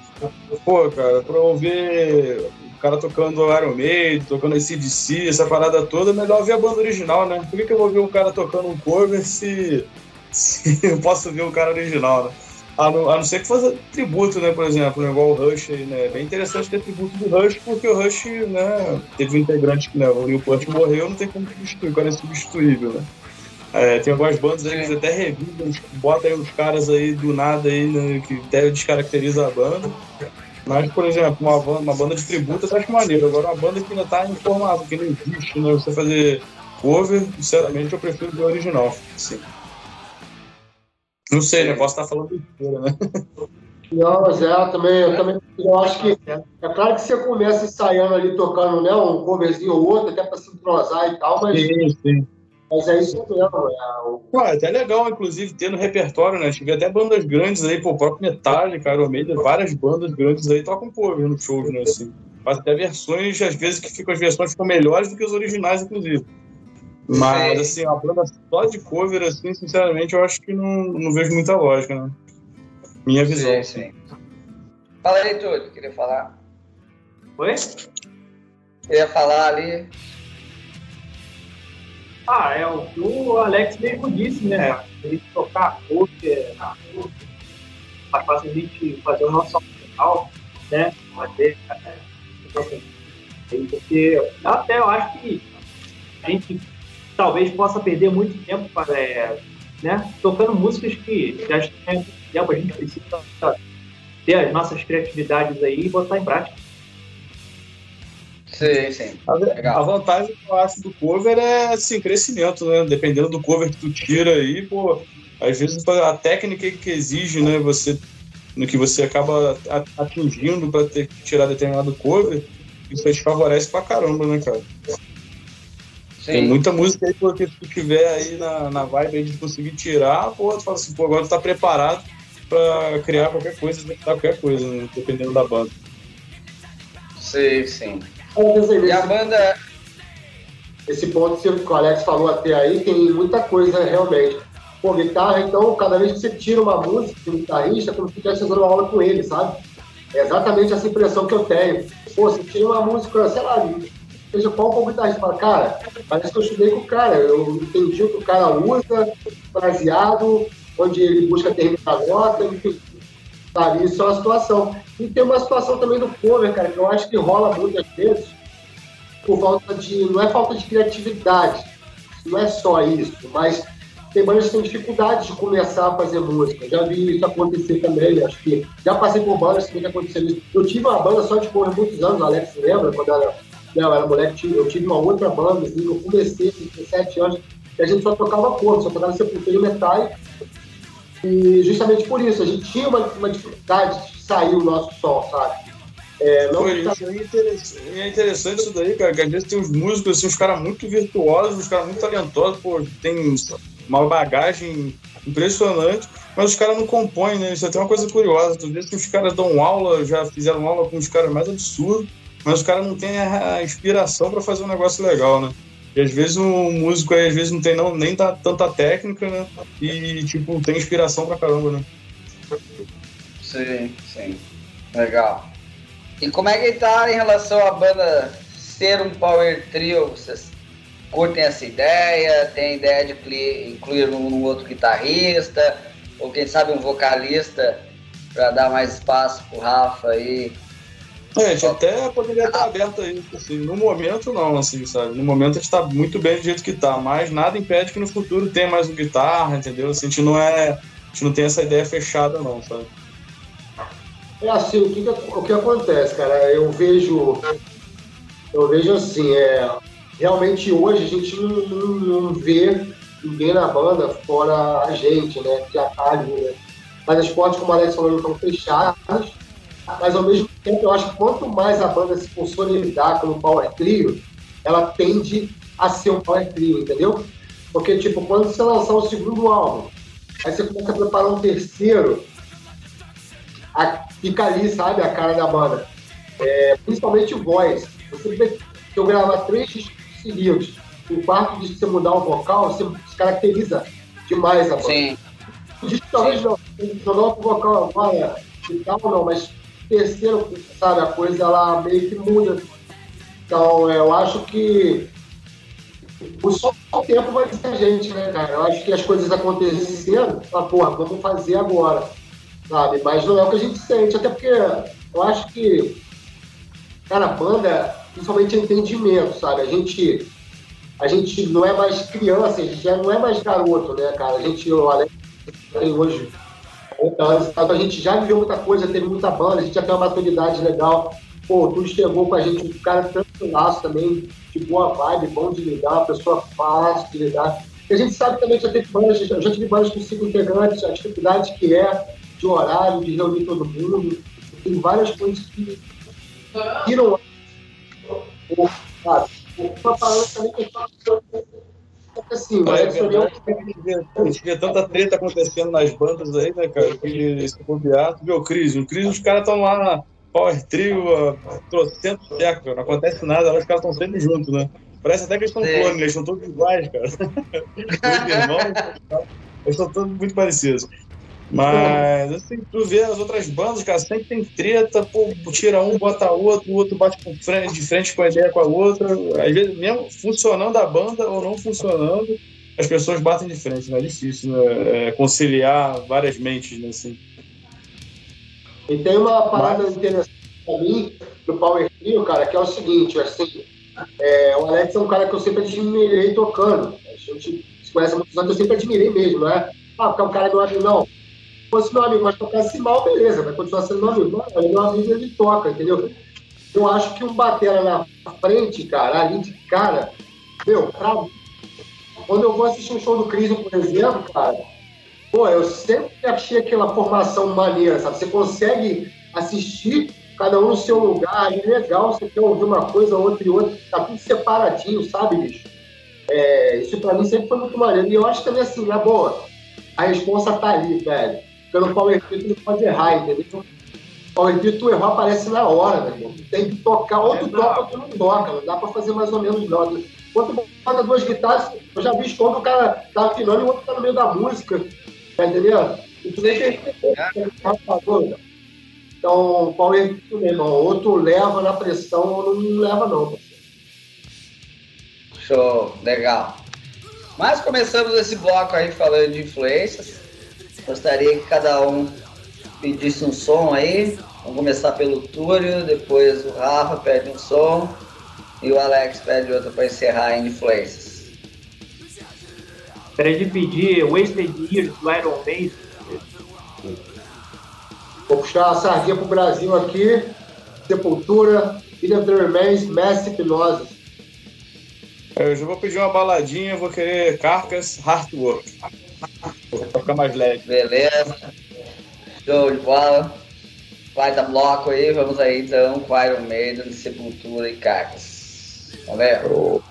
pô, cara, pra ouvir cara tocando Iron Maiden, tocando ACDC, essa parada toda, é melhor ver a banda original, né? Por que, que eu vou ver um cara tocando um cover se, se eu posso ver o cara original, né? A não, a não ser que faça tributo, né, por exemplo, né, igual o Rush né? É bem interessante ter tributo do Rush, porque o Rush, né, teve um integrante que, né, o Neil Peart morreu, não tem como substituir, o cara é substituível, né? É, tem algumas bandas aí que até revivem, bota aí uns caras aí do nada aí, né, que até descaracteriza a banda. Mas, por exemplo, uma banda, uma banda de tributo eu acho maneiro. Agora, uma banda que ainda está em formato, que não existe, né? Você fazer cover, sinceramente, eu prefiro o original. Sim. Não sei, né? Posso estar falando besteira, né? Não, mas é, também, eu também eu acho que é claro que você começa ensaiando ali, tocando né, um coverzinho ou outro, até para se entrosar e tal, mas. Sim, sim. Mas é isso mesmo. É, o... Pô, é até legal, inclusive, ter no repertório, né? Tive até bandas grandes aí, pô, o próprio Metallica, Iron Maiden, várias bandas grandes aí tocam cover no show, né? Assim. Faz até versões, às vezes, que ficam, as versões ficam melhores do que os originais, inclusive. Mas, assim, a banda só de cover, assim, sinceramente, eu acho que não, não vejo muita lógica, né? Minha visão. Sim, sim. Fala aí, Túlio, queria falar. Oi? Queria falar ali. Ah, é o que o Alex mesmo disse, né? Ele tocar cover na mais fácil a gente fazer o nosso final, né? Fazer, então, assim, porque até eu acho que a gente talvez possa perder muito tempo para, é, né, tocando músicas que já tem tempo, a gente precisa ter as nossas criatividades aí e botar em prática. Sim, sim. A, a, vantagem que eu acho do cover é assim, crescimento, né? Dependendo do cover que tu tira aí, pô, às vezes a técnica que exige, né? Você no que você acaba atingindo para ter que tirar determinado cover, isso aí te favorece pra caramba, né, cara? Sim. Tem muita música aí porque se tu tiver aí na, na vibe aí de conseguir tirar, pô, tu fala assim, pô, agora tu tá preparado pra criar qualquer coisa, tentar qualquer coisa, né? dependendo da banda. Sim, sim. E a banda. Esse ponto que o Alex falou até aí tem muita coisa realmente. Pô, guitarra, então, cada vez que você tira uma música de um guitarrista, é como se estivesse fazendo uma aula com ele, sabe? É exatamente essa impressão que eu tenho. Pô, você tira uma música, sei lá, seja qual o guitarrista, fala, cara, parece que eu estudei com o cara, eu entendi o que o cara usa, baseado, onde ele busca terminar a nota, enfim. Sabe, isso é uma situação. E tem uma situação também do cover, cara, que eu acho que rola muitas vezes por falta de. Não é falta de criatividade, não é só isso, mas tem bandas que têm dificuldade de começar a fazer música. Já vi isso acontecer também, acho que já passei por bandas que aconteceu isso. Eu tive uma banda só de cover muitos anos, Alex lembra, quando era, eu era moleque, eu tive uma outra banda, assim, eu comecei com 17 anos, e a gente só tocava cor, só tocava sepultura e metal. E justamente por isso, a gente tinha uma, uma dificuldade de sair o nosso som, sabe? É, não Foi, tá... é, interessante, é interessante isso daí, cara, que às vezes tem uns músicos, assim, uns caras muito virtuosos, uns caras muito talentosos, pô, tem uma bagagem impressionante, mas os caras não compõem, né? Isso é até uma coisa curiosa. Tu vê que os caras dão aula, já fizeram aula com os caras mais absurdos, mas os caras não têm a inspiração para fazer um negócio legal, né? E às vezes o músico aí, às vezes não tem não, nem tá, tanta técnica, né? E tipo, tem inspiração pra caramba, né? Sim, sim. Legal. E como é que tá em relação à banda ser um power trio? Vocês curtem essa ideia? Tem ideia de incluir um outro guitarrista? Ou quem sabe um vocalista para dar mais espaço pro Rafa aí? É, a gente até poderia estar aberto aí, assim, no momento não, assim, sabe? No momento a gente tá muito bem do jeito que tá, mas nada impede que no futuro tenha mais um guitarra, entendeu? Assim, a gente não é. A gente não tem essa ideia fechada não, sabe? É assim, o que, o que acontece, cara? Eu vejo. Eu vejo assim, é, realmente hoje a gente não, não, não vê ninguém na banda fora a gente, né? Que a né? Mas as portas, como o Alex falou, estão fechadas, mas ao mesmo tempo eu acho que quanto mais a banda se consolidar como Power Trio, ela tende a ser um Power Trio, entendeu? Porque, tipo, quando você lançar o segundo álbum, aí você começa a preparar um terceiro, a, fica ali, sabe, a cara da banda. É, principalmente voz. Você vê que eu gravar três seguidos. O quarto de você mudar o vocal, você se caracteriza demais a banda. Sim. talvez não, jogar o vocal agora e tal, não, mas terceiro, sabe, a coisa ela meio que muda. Então, eu acho que o só o tempo vai dizer a gente, né, cara? Eu acho que as coisas acontecendo, ah, porra, vamos fazer agora, sabe? Mas não é o que a gente sente, até porque eu acho que, cara, a banda principalmente entendimento, sabe? A gente, a gente não é mais criança, a gente já não é mais garoto, né, cara? A gente, o Alex então, a gente já viveu muita coisa, teve muita banda, a gente já tem uma maturidade legal. Pô, tu chegou com a gente, um cara tranquilaço também, de boa vibe, bom de lidar, pessoa fácil de lidar. E a gente sabe também que já teve bandas, já tive bandas com cinco integrantes, a dificuldade que é de horário, de reunir todo mundo. Tem várias coisas que, não sabe? Uma palavra também que assim, é, é a gente vê tanta treta acontecendo nas bandas aí, né, cara? Que se bobear, tu vê o Cris. O Cris, os caras estão lá na Power Trio, trocentos séculos, não acontece nada, os caras estão sempre juntos, né? Parece até que eles estão clones, eles estão todos iguais, cara. eles estão todos muito parecidos. Mas, assim, tu vê as outras bandas, cara, sempre tem treta, pô, tira um, bota outro, o outro bate com frente, de frente com a ideia com a outra. Às vezes, mesmo funcionando a banda ou não funcionando, as pessoas batem de frente, né? É difícil, né? É, conciliar várias mentes, né? Assim. E tem uma parada Mas... interessante pra mim, do Power Trio, cara, que é o seguinte, assim, é, o Alex é um cara que eu sempre admirei tocando. A gente se conhece há muitos anos, eu sempre admirei mesmo, não é? Ah, porque é um cara do lado, não fosse meu amigo, mas tocasse mal, beleza, vai continuar sendo meu amigo. É meu amigo, ele toca, entendeu? Eu acho que um batera na frente, cara, ali de cara, meu, pra... quando eu vou assistir um show do Cris, por exemplo, cara, pô, eu sempre achei aquela formação maneira, sabe? Você consegue assistir cada um no seu lugar, é legal, você quer ouvir uma coisa, outra e outra, tá tudo separadinho, sabe, bicho? É, isso pra mim sempre foi muito maneiro. E eu acho também assim, na boa, a resposta tá ali, velho. No Power não pode errar, entendeu? Power tu errar aparece na hora, meu irmão. Tem que tocar, ou tu toca ou tu não toca, não dá pra fazer mais ou menos não. Quando bota duas guitarras, eu já vi quando o cara tá afinando e o outro tá no meio da música, tá entendendo? E tu deixa ele então, Power Beat, meu irmão, ou tu leva na pressão ou não leva não, Show, legal. Mas começamos esse bloco aí falando de influências. Gostaria que cada um pedisse um som aí. Vamos começar pelo Túlio, depois o Rafa pede um som e o Alex pede outro para encerrar em influências. Gostaria de pedir Wasted Years do Iron Maiden. Vou puxar a sardinha pro Brasil aqui. Sepultura, Ilha of the Remains, Mass Hypnosis. Eu já vou pedir uma baladinha, vou querer Carcas Heartwork. Pra ficar mais leve. Beleza. Show de bola. Vai dar bloco aí, vamos aí então com Iron Maiden, Sepultura e Carcas. Valeu.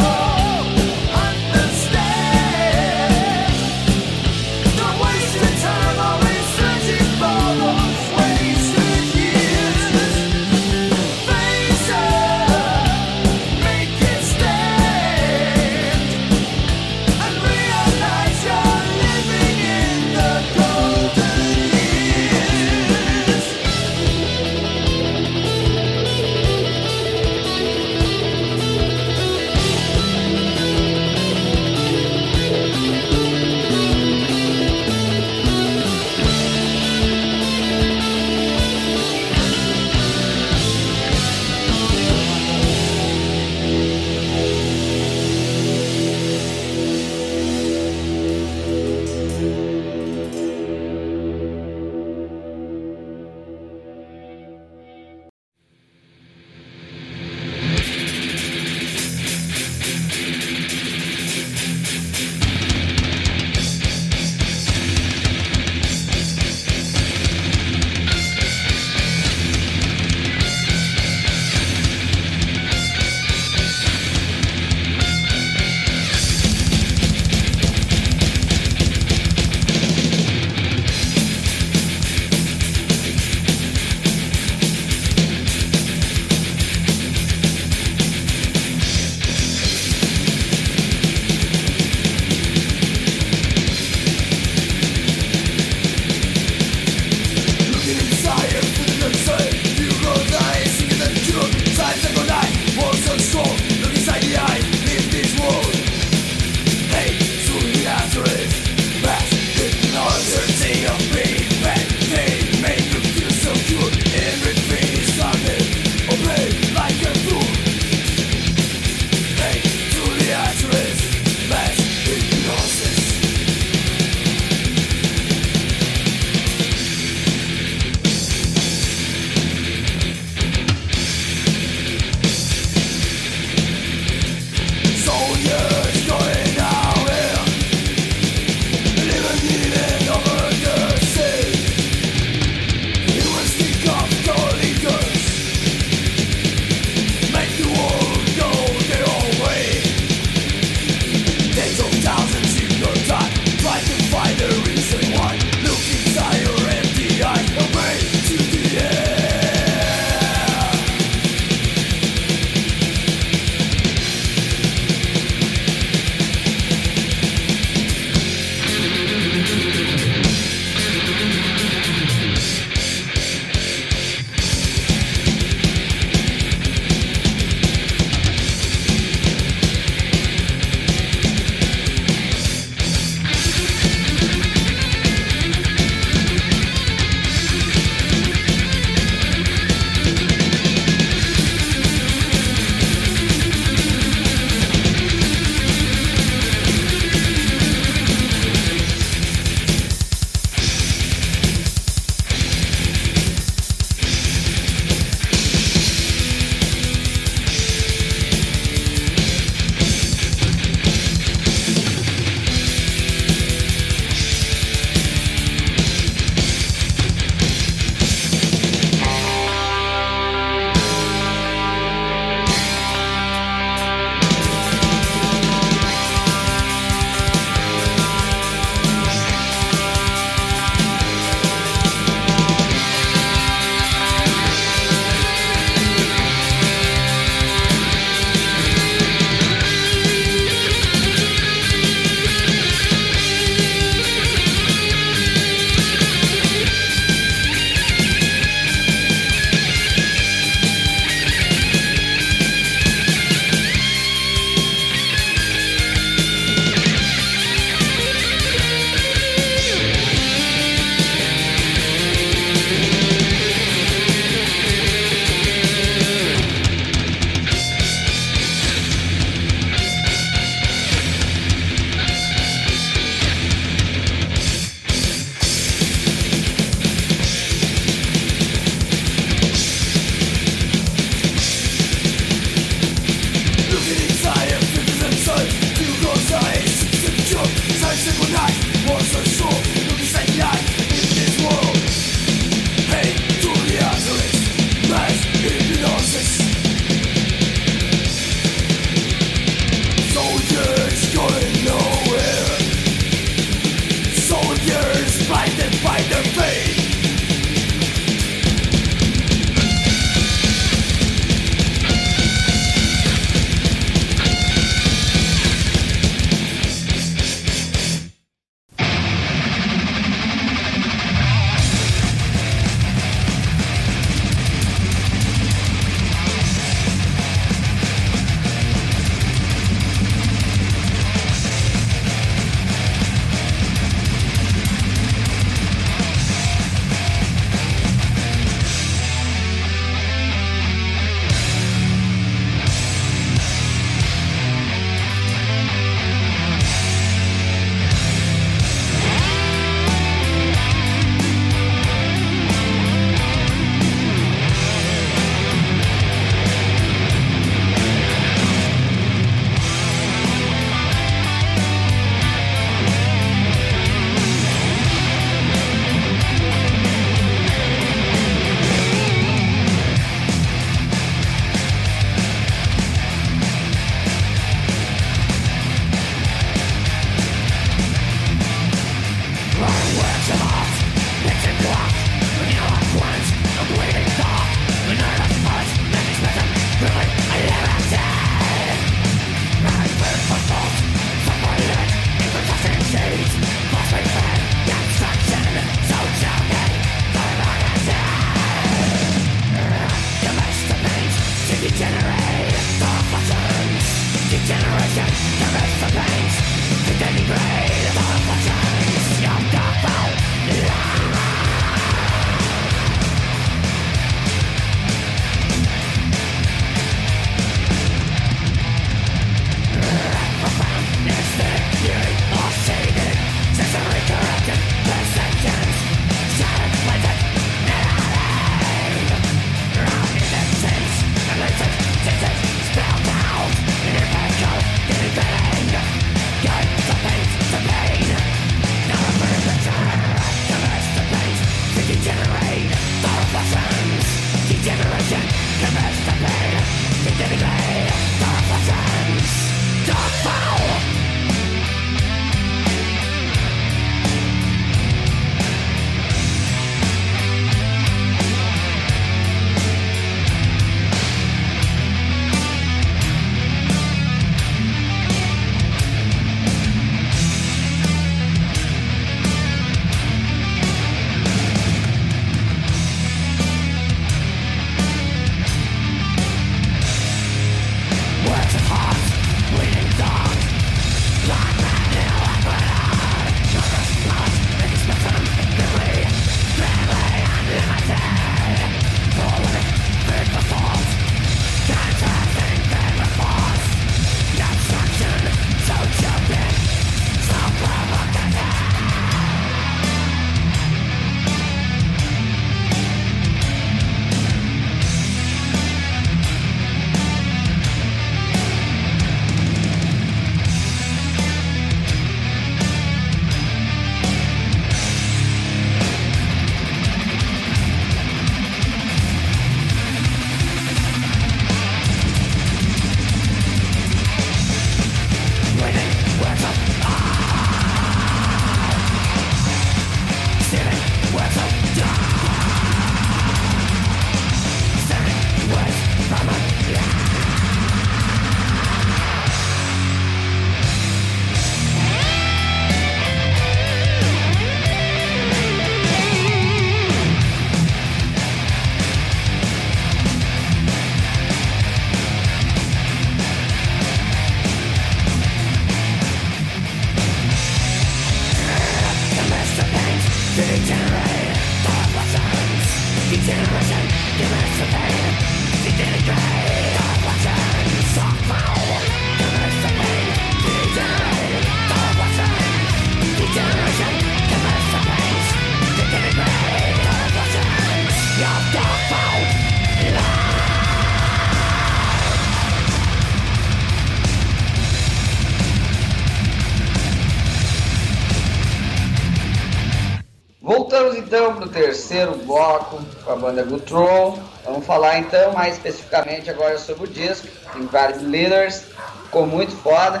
Terceiro bloco com a banda Gutroll. Vamos falar então mais especificamente agora sobre o disco, Invaded Leaders. Ficou muito foda.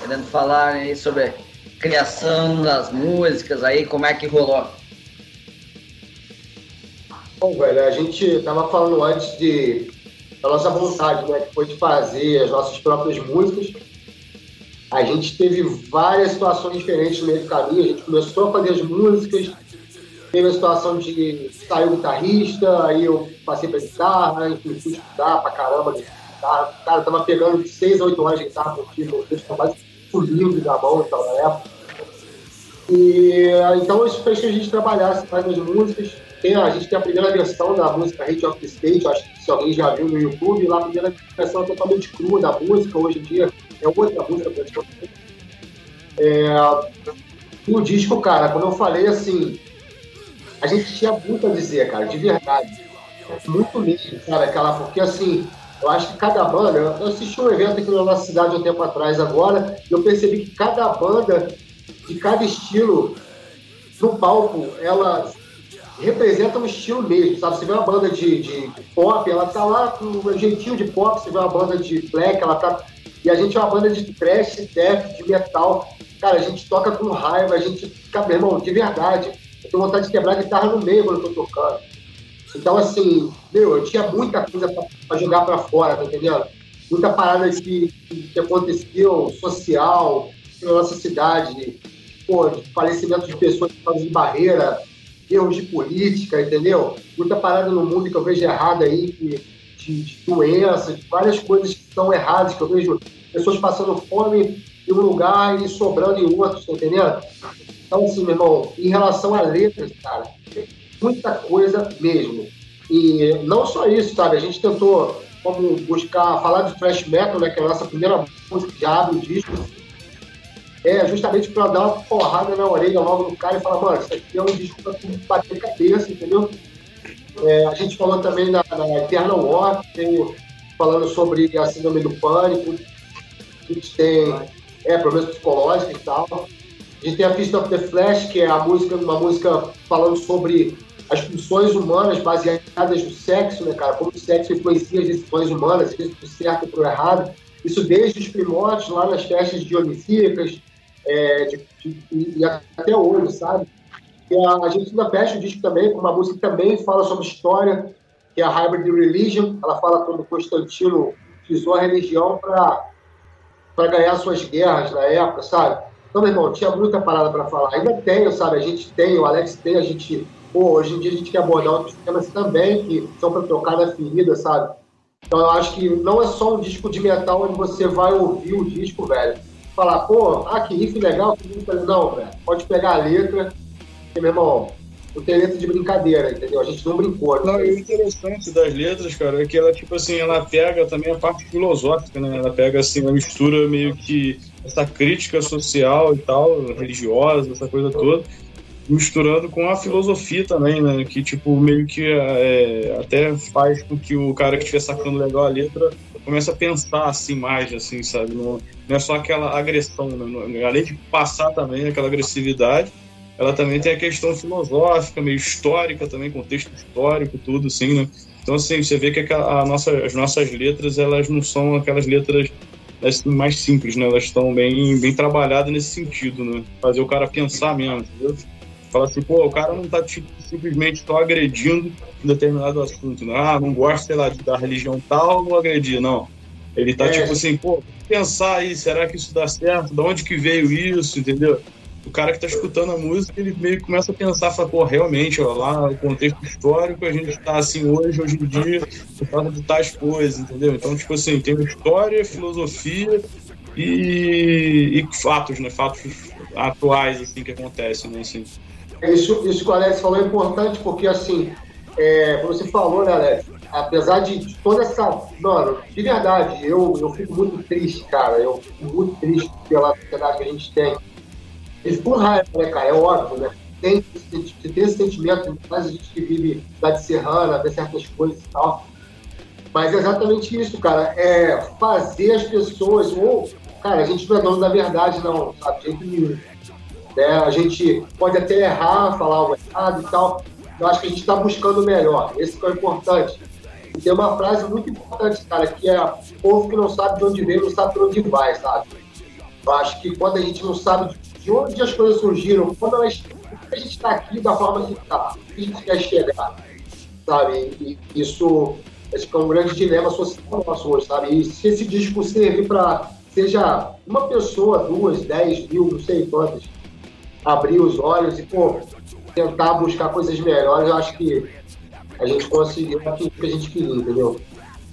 Querendo falar aí sobre a criação das músicas aí, como é que rolou. Bom, velho, a gente tava falando antes de da nossa vontade, né, que foi de fazer as nossas próprias músicas. A gente teve várias situações diferentes no meio do caminho. A gente começou a fazer as músicas, teve a situação de sair o guitarrista, aí eu passei pra guitarra, enfim, fui estudar pra caramba de guitarra. Cara, tava pegando de 6 a 8 horas de guitarra por dia, eu tava quase fugindo da mão e tal na época. E então isso fez que a gente trabalhasse mais nas músicas. Tem, a gente tem a primeira versão da música Hate of the State, acho que se alguém já viu no YouTube, lá a primeira versão é totalmente crua da música, hoje em dia é outra música praticamente. É, no disco, cara, quando eu falei assim, a gente tinha muito a dizer, cara, de verdade. Muito mesmo, cara, aquela, porque assim, eu acho que cada banda, eu assisti um evento aqui na nossa cidade um tempo atrás agora, e eu percebi que cada banda, de cada estilo, no palco, ela representa um estilo mesmo, sabe? Você vê uma banda de, de pop, ela tá lá com um jeitinho de pop, você vê uma banda de black, ela tá. E a gente é uma banda de thrash, death, de metal. Cara, a gente toca com raiva, a gente fica, meu irmão, de verdade. Eu tenho vontade de quebrar a guitarra no meio quando eu tô tocando. Então, assim, meu, eu tinha muita coisa para jogar para fora, tá entendendo? Muita parada que, que aconteceu social na nossa cidade, pô, de falecimento de pessoas por causa de barreira, erros de política, entendeu? Muita parada no mundo que eu vejo errada aí, que, de, de doenças, várias coisas que estão erradas, que eu vejo pessoas passando fome em um lugar e sobrando em outro, tá entendendo? Então, assim, meu irmão, em relação a letras, cara, muita coisa mesmo. E não só isso, sabe? A gente tentou como buscar falar de thrash metal, né, que é a nossa primeira música que abre o disco, é justamente para dar uma porrada na orelha logo do cara e falar, mano, isso aqui é um disco tu bater cabeça, entendeu? É, a gente falou também na, na Eternal War, tem, falando sobre a síndrome do pânico, a gente tem é, problemas psicológicos e tal. A gente tem a Fist of the Flash, que é a música, uma música falando sobre as funções humanas baseadas no sexo, né, cara? Como o sexo influencia as decisões humanas, seja por certo ou por errado. Isso desde os primórdios, lá nas festas dionisíacas, é, de, de, e até hoje, sabe? E a, a gente ainda fecha o disco também com uma música que também fala sobre história, que é a Hybrid Religion. Ela fala como Constantino utilizou a religião para ganhar suas guerras na época, sabe? Então, meu irmão, tinha muita parada para falar. Ainda tenho, sabe? A gente tem, o Alex tem, a gente. Pô, hoje em dia a gente quer abordar outros temas também que são para tocar na ferida, sabe? Então eu acho que não é só um disco de metal onde você vai ouvir o disco, velho. Falar, pô, ah, que riff legal, Não, velho. Pode pegar a letra, porque, meu irmão, tem letra de brincadeira, entendeu? A gente não brincou. Não, e o interessante das letras, cara, é que ela, tipo assim, ela pega também a parte filosófica, né? Ela pega, assim, uma mistura meio que essa crítica social e tal, religiosa, essa coisa toda, misturando com a filosofia também, né? Que, tipo, meio que é, até faz com que o cara que estiver sacando legal a letra comece a pensar, assim, mais, assim, sabe? Não, não é só aquela agressão, né? Além de passar também aquela agressividade, ela também tem a questão filosófica, meio histórica também, contexto histórico, tudo, assim, né? Então, assim, você vê que a, a nossa, as nossas letras, elas não são aquelas letras assim, mais simples, né? Elas estão bem, bem trabalhadas nesse sentido, né? Fazer o cara pensar mesmo, entendeu? Fala assim, pô, o cara não tá tipo, simplesmente só agredindo um determinado assunto, né? Ah, não gosta, sei lá, da religião tal, vou agredir, não. Ele tá é. tipo assim, pô, pensar aí, será que isso dá certo? De onde que veio isso, entendeu? O cara que tá escutando a música, ele meio que começa a pensar, fala, pô, realmente, ó, lá, o contexto histórico, a gente tá assim hoje, hoje em dia, por causa de tais coisas, entendeu? Então, tipo assim, tem história, filosofia e, e fatos, né? Fatos atuais, assim, que acontecem, né? Assim. Isso, isso que o Alex falou é importante, porque, assim, é, você falou, né, Alex? Apesar de toda essa. Mano, de verdade, eu, eu fico muito triste, cara. Eu fico muito triste pela sociedade que a gente tem. E por raiva, né, cara? É óbvio, né? Tem, tem esse sentimento, mas a gente que vive cidade serrana, vê certas coisas e tal. Mas é exatamente isso, cara. É fazer as pessoas. Ou, cara, a gente não é dono da verdade, não, sabe? De jeito nenhum Né? A gente pode até errar, falar algo errado e tal. Eu acho que a gente está buscando o melhor. Esse que é o importante. E tem uma frase muito importante, cara, que é povo que não sabe de onde veio, não sabe de onde vai, sabe? Eu acho que quando a gente não sabe de onde as coisas surgiram, quando elas, a gente está aqui da forma que está, a gente quer chegar, sabe? E isso acho que é um grande dilema social nosso hoje, sabe? E se esse disco servir para, seja uma pessoa, duas, dez mil, não sei quantas, abrir os olhos e, pô, tentar buscar coisas melhores, eu acho que a gente conseguiu aquilo que a gente queria, entendeu?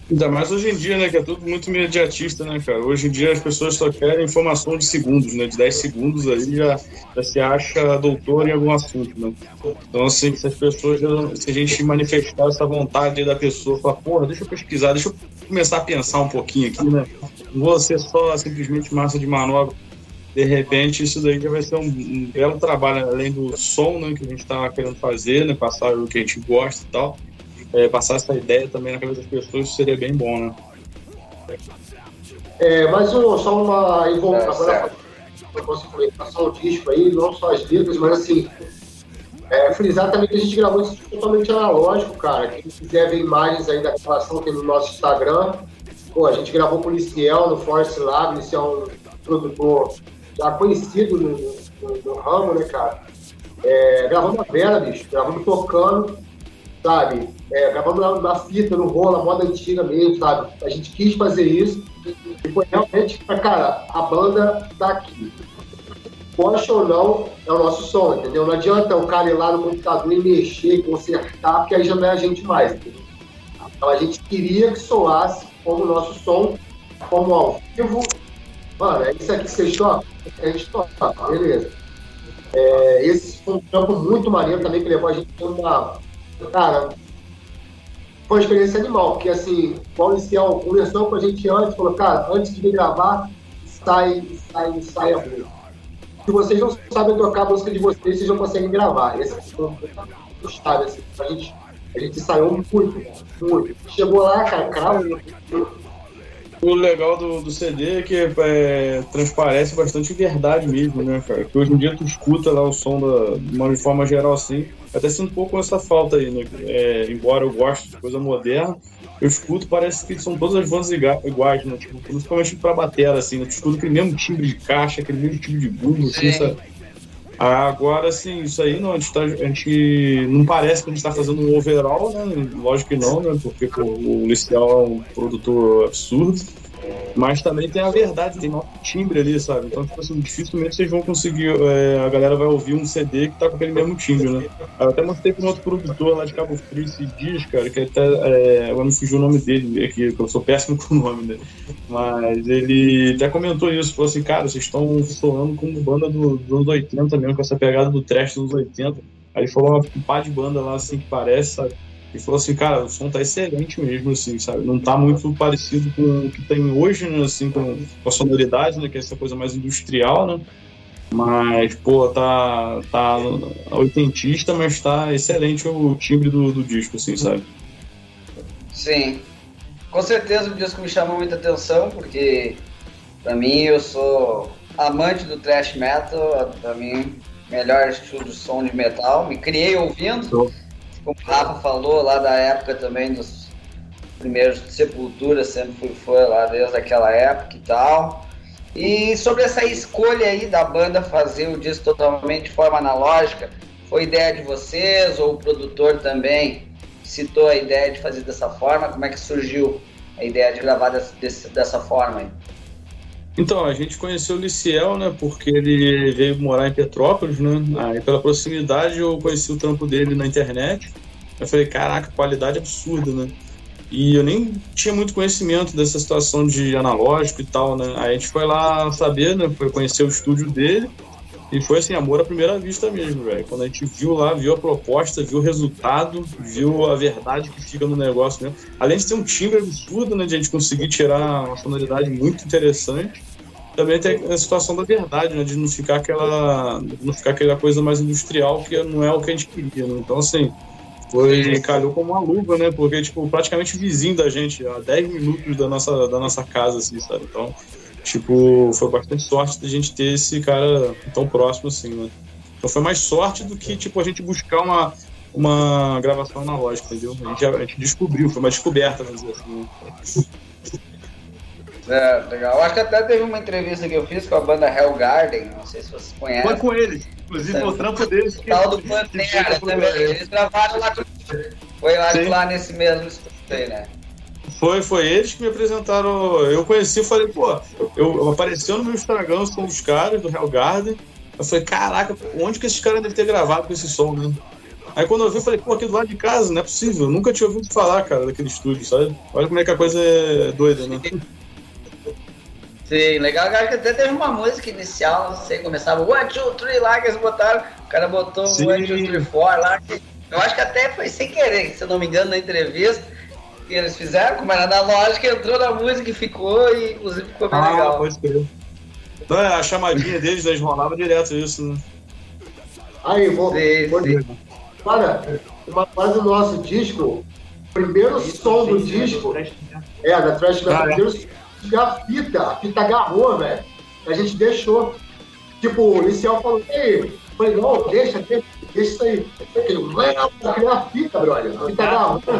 Ainda mais hoje em dia, né? Que é tudo muito imediatista, né, cara? Hoje em dia as pessoas só querem informação de segundos, né? De 10 segundos aí já, já se acha doutor em algum assunto, né? Então, assim, se as pessoas, se a gente manifestar essa vontade da pessoa, falar, porra, deixa eu pesquisar, deixa eu começar a pensar um pouquinho aqui, né? Não vou ser só simplesmente massa de manobra. De repente, isso daí já vai ser um, um belo trabalho, além do som, né? Que a gente tá querendo fazer, né? Passar o que a gente gosta e tal é, passar essa ideia também na cabeça das pessoas seria bem bom, né? É, mas só uma evolução, é, agora você comentar o disco aí, não só as letras, mas assim, é, frisar também que a gente gravou isso totalmente analógico, cara. Quem quiser ver imagens aí da gravação tem no nosso Instagram. Pô, a gente gravou com o Liciel no Force Lab, esse é um produtor já conhecido no, no, no ramo, né, cara? É, gravamos a vela, bicho, gravamos tocando sabe? É, na, na, fita, no rolo, a moda antiga mesmo, sabe? A gente quis fazer isso e foi realmente, cara, a banda tá aqui. Gosta ou não, é o nosso som, entendeu? Não adianta o cara ir lá no computador e mexer, consertar, porque aí já não é a gente mais, entendeu? Então a gente queria que soasse como o nosso som, como ao vivo. Mano, é isso aqui que vocês tocam? A gente toca, beleza. É, esse foi um campo muito maneiro também que levou a gente a uma Cara, foi uma experiência animal, porque assim, o Policial conversou com a gente antes, falou, cara, antes de gravar, sai, sai, sai a música. Se vocês não sabem tocar a música de vocês, vocês não conseguem gravar. Esse é o chave, assim, a gente, a gente ensaiou muito, muito. Chegou lá, cara, cravo, o legal do, do CD é que é, transparece bastante verdade mesmo, né, cara? Que hoje em dia tu escuta lá o som da, de uma forma geral assim, até sinto um pouco essa falta aí, né? É, embora eu goste de coisa moderna, eu escuto, parece que são todas as vozes iguais, né? Tipo, principalmente pra batera, assim, né? Tu escuta aquele mesmo timbre de caixa, aquele mesmo tipo de bumbo, assim, sabe? Agora, assim, isso aí não, a gente, tá, a gente não parece que a gente está fazendo um overall, né? Lógico que não, né? Porque pô, o Licial é um produtor absurdo. Mas também tem a verdade, tem nosso timbre ali, sabe? Então, tipo assim, dificilmente vocês vão conseguir. É, a galera vai ouvir um CD que tá com aquele mesmo timbre, né? Eu até mostrei pra um outro produtor lá de Cabo Frio esses dias, cara, que até. É, eu não fugiu o nome dele aqui, que eu sou péssimo com o nome dele. Mas ele até comentou isso, falou assim, cara, vocês estão soando como banda do, dos anos 80 mesmo, com essa pegada do trash dos anos 80. Aí falou uma pá de banda lá, assim, que parece, sabe? E falou assim, cara, o som tá excelente mesmo, assim, sabe? Não tá muito parecido com o que tem hoje, né, assim, com, a sonoridade, né, que é essa coisa mais industrial, né? Mas, pô, tá, tá oitentista, mas tá excelente o timbre do, do disco, assim, sabe? Sim. Com certeza o disco me chamou muita atenção, porque pra mim eu sou amante do thrash metal, pra mim, melhor estilo de som de metal. Me criei ouvindo como o Rafa falou lá da época também dos primeiros Sepultura, sempre fui fã lá desde aquela época e tal. E sobre essa escolha aí da banda fazer o disco totalmente de forma analógica, foi ideia de vocês ou o produtor também citou a ideia de fazer dessa forma? Como é que surgiu a ideia de gravar dessa, dessa forma aí? Então, a gente conheceu o Liciel, né, porque ele veio morar em Petrópolis, né, aí pela proximidade eu conheci o trampo dele na internet, eu falei, caraca, qualidade absurda, né, e eu nem tinha muito conhecimento dessa situação de analógico e tal, né, aí a gente foi lá saber, né, foi conhecer o estúdio dele, e foi assim, amor à primeira vista mesmo, velho. Quando a gente viu lá, viu a proposta, viu o resultado, viu a verdade que fica no negócio mesmo. Além de ter um timbre absurdo, né? De a gente conseguir tirar uma sonoridade muito interessante. Também tem a situação da verdade, né? De não ficar aquela. não ficar aquela coisa mais industrial que não é o que a gente queria, né? Então, assim, foi calhou como uma luva, né? Porque, tipo, praticamente vizinho da gente, a 10 minutos da nossa, da nossa casa, assim, sabe? Então, Tipo, foi bastante sorte da gente ter esse cara tão próximo assim, né? Então foi mais sorte do que, tipo, a gente buscar uma, uma gravação analógica, entendeu? A gente, a gente descobriu, foi uma descoberta, vamos dizer assim. Né? É, legal. Eu acho que até teve uma entrevista que eu fiz com a banda Hell Garden, não sei se vocês conhecem. Foi com eles, inclusive o trampo deles. Que, tal do Pantera também. Eles gravaram lá, foi lá, lá nesse mesmo estúdio aí, né? Foi, foi eles que me apresentaram. Eu conheci e falei, pô, eu, eu apareceu no meu Instagram com os caras do Hell Garden. Eu falei, caraca, onde que esses caras devem ter gravado com esse som, né? Aí quando eu vi, eu falei, pô, aqui do lado de casa, não é possível. Eu nunca tinha ouvido falar, cara, daquele estúdio, sabe? Olha como é que a coisa é doida, né? Sim, legal, cara, que até teve uma música inicial, não sei, começava One, Two, Three lá que eles botaram, o cara botou Sim. One, Two, Three, Four lá, que eu acho que até foi sem querer, se eu não me engano, na entrevista que eles fizeram, como era analógica, entrou na música e ficou, e inclusive ficou bem ah, legal. Pode ser. Então, é, a chamadinha deles, eles rolavam direto isso, né? Aí, vou. Sim, vou sim. Olha, uma coisa do nosso disco, o primeiro isso, som do disco. É, da Trash Metal, ah, primeiro a fita, a fita agarrou, velho. A gente deixou. Tipo, o Liciel falou, ei, falei, não, deixa, deixa, deixa isso aí. Eu criar a fita, brother. A fita agarrou. Na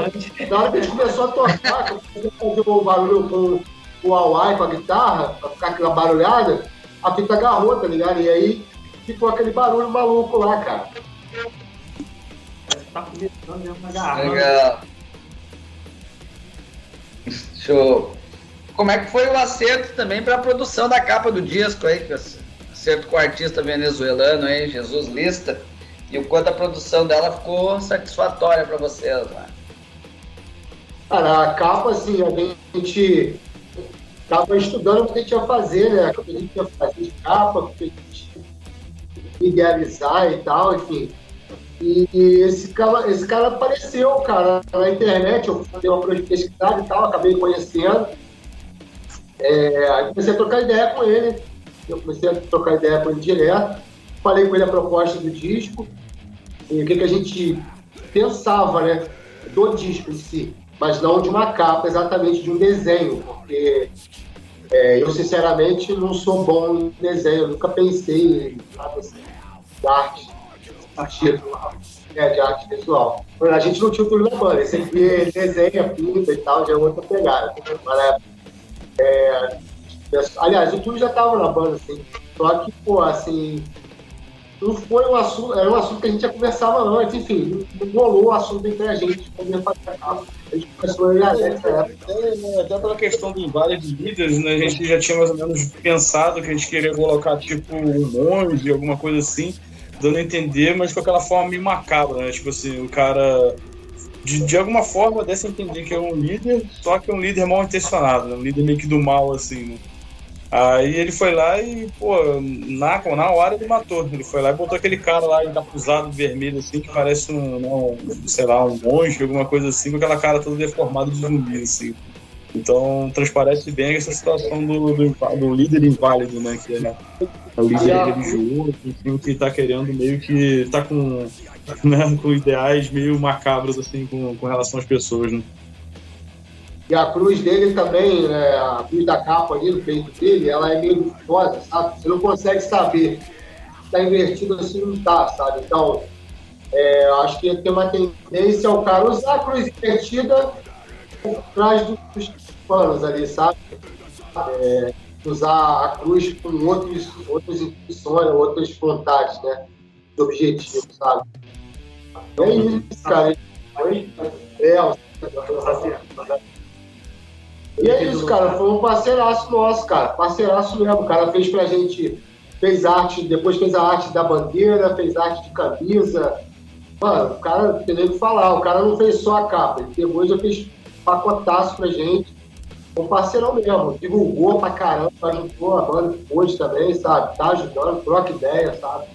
hora que a gente começou a tocar, fazer o barulho com o Hawaii, com a guitarra, pra ficar aquela barulhada, a fita agarrou, tá ligado? E aí ficou aquele barulho maluco lá, cara. Tá começando uma garrafa. Legal. Show. Como é que foi o acerto também para a produção da capa do disco aí? Acerto com o artista venezuelano aí, Jesus Lista. E o quanto a produção dela ficou satisfatória para vocês, né? Cara, a capa, assim, a gente estava estudando o que a gente ia fazer, né? O que a gente ia fazer de capa, o que a gente ia idealizar e tal, enfim. E, e esse, cara, esse cara apareceu, cara, na internet, eu dei uma pesquisada e tal, acabei conhecendo. É, aí comecei a trocar ideia com ele, eu comecei a trocar ideia com ele direto, falei com ele a proposta do disco, e o que, que a gente pensava, né, do disco em si, mas não de uma capa, exatamente de um desenho, porque é, eu, sinceramente, não sou bom em desenho, eu nunca pensei em nada assim, de arte, arte é, de arte visual. A gente não tinha o Túlio da banda, esse aqui desenha, pinta e tal, já é outra pegada. Mas, é, aliás, o Túlio já estava na banda, assim, só que, pô, assim, não foi um assunto, era um assunto que a gente já conversava antes, enfim, não rolou o assunto entre a gente, como fazer a a gente começou a ir nessa época. É, até pela questão do vale de líderes, né, a gente já tinha mais ou menos pensado que a gente queria colocar, tipo, um monge, alguma coisa assim, dando a entender, mas com aquela forma meio macabra, né, tipo assim, o cara de, de alguma forma desse a entender que é um líder, só que é um líder mal intencionado, né? um líder meio que do mal, assim, né? Aí ele foi lá e, pô, na, na hora ele matou. Ele foi lá e botou aquele cara lá encapuzado vermelho, assim, que parece um, não, sei lá, um monge, alguma coisa assim, com aquela cara toda deformada de zumbi, assim. Então transparece bem essa situação do, do, do líder inválido, né? Que é, é o líder religioso, enfim, que tá querendo meio que. tá com né, com ideais meio macabros assim com, com relação às pessoas, né? E a cruz dele também, né, a cruz da capa ali no peito dele, ela é meio duvidosa, sabe? Você não consegue saber se tá invertido assim não tá, sabe? Então, é, acho que tem uma tendência ao cara usar a cruz invertida por trás dos panos ali, sabe? É, usar a cruz com outros, outras intenções, outras vontades, né? De objetivo, sabe? É isso, cara. É, e é isso, cara. Foi um parceiraço nosso, cara. Parceiraço mesmo. O cara fez pra gente. Fez arte, depois fez a arte da bandeira, fez arte de camisa. Mano, o cara tem nem que falar. O cara não fez só a capa. Ele depois já fez pacotaço pra gente. Um parceirão mesmo. Divulgou pra caramba, ajudou a banda hoje também, sabe? Tá ajudando, troca ideia, sabe?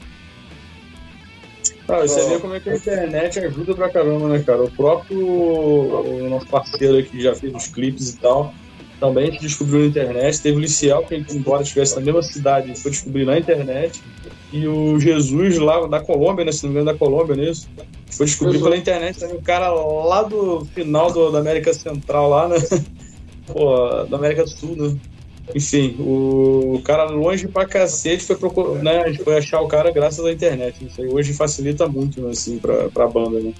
Ah, você vê como é que a internet ajuda pra caramba, né, cara? O próprio o nosso parceiro aqui que já fez os clipes e tal, também a gente descobriu na internet. Teve o Liciel, que embora estivesse na mesma cidade, foi descobrir na internet. E o Jesus lá da Colômbia, né? Se não me engano, da Colômbia, né? Isso? Foi descobrir pela internet também. O cara lá do final do, da América Central, lá, né? Pô, da América do Sul, né? Enfim, o cara longe pra cacete foi procurar, né? A gente foi achar o cara graças à internet. Isso aí hoje facilita muito, né, assim, pra, pra banda, né?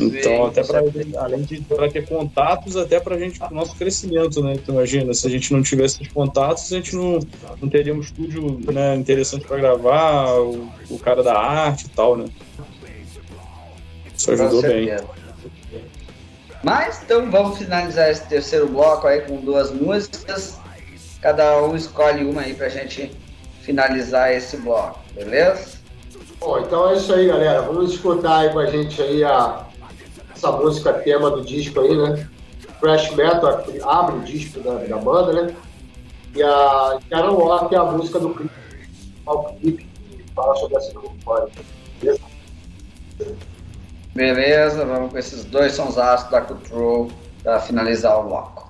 Então, até para além de pra ter contatos, até para gente, pro nosso crescimento, né? Então, imagina, se a gente não tivesse esses contatos, a gente não, não teria um estúdio né, interessante para gravar, o, o, cara da arte e tal, né? Isso ajudou bem. Mas, então, vamos finalizar esse terceiro bloco aí com duas músicas. Cada um escolhe uma aí pra gente finalizar esse bloco, beleza? Bom, então é isso aí, galera. Vamos escutar aí com a gente aí a essa música tema do disco aí, né? Fresh Metal abre o disco da, da banda, né? E a Karen Walk é a música do clipe, o clipe que fala sobre essa fora. Beleza? Beleza, vamos com esses dois sons da Control para finalizar o bloco.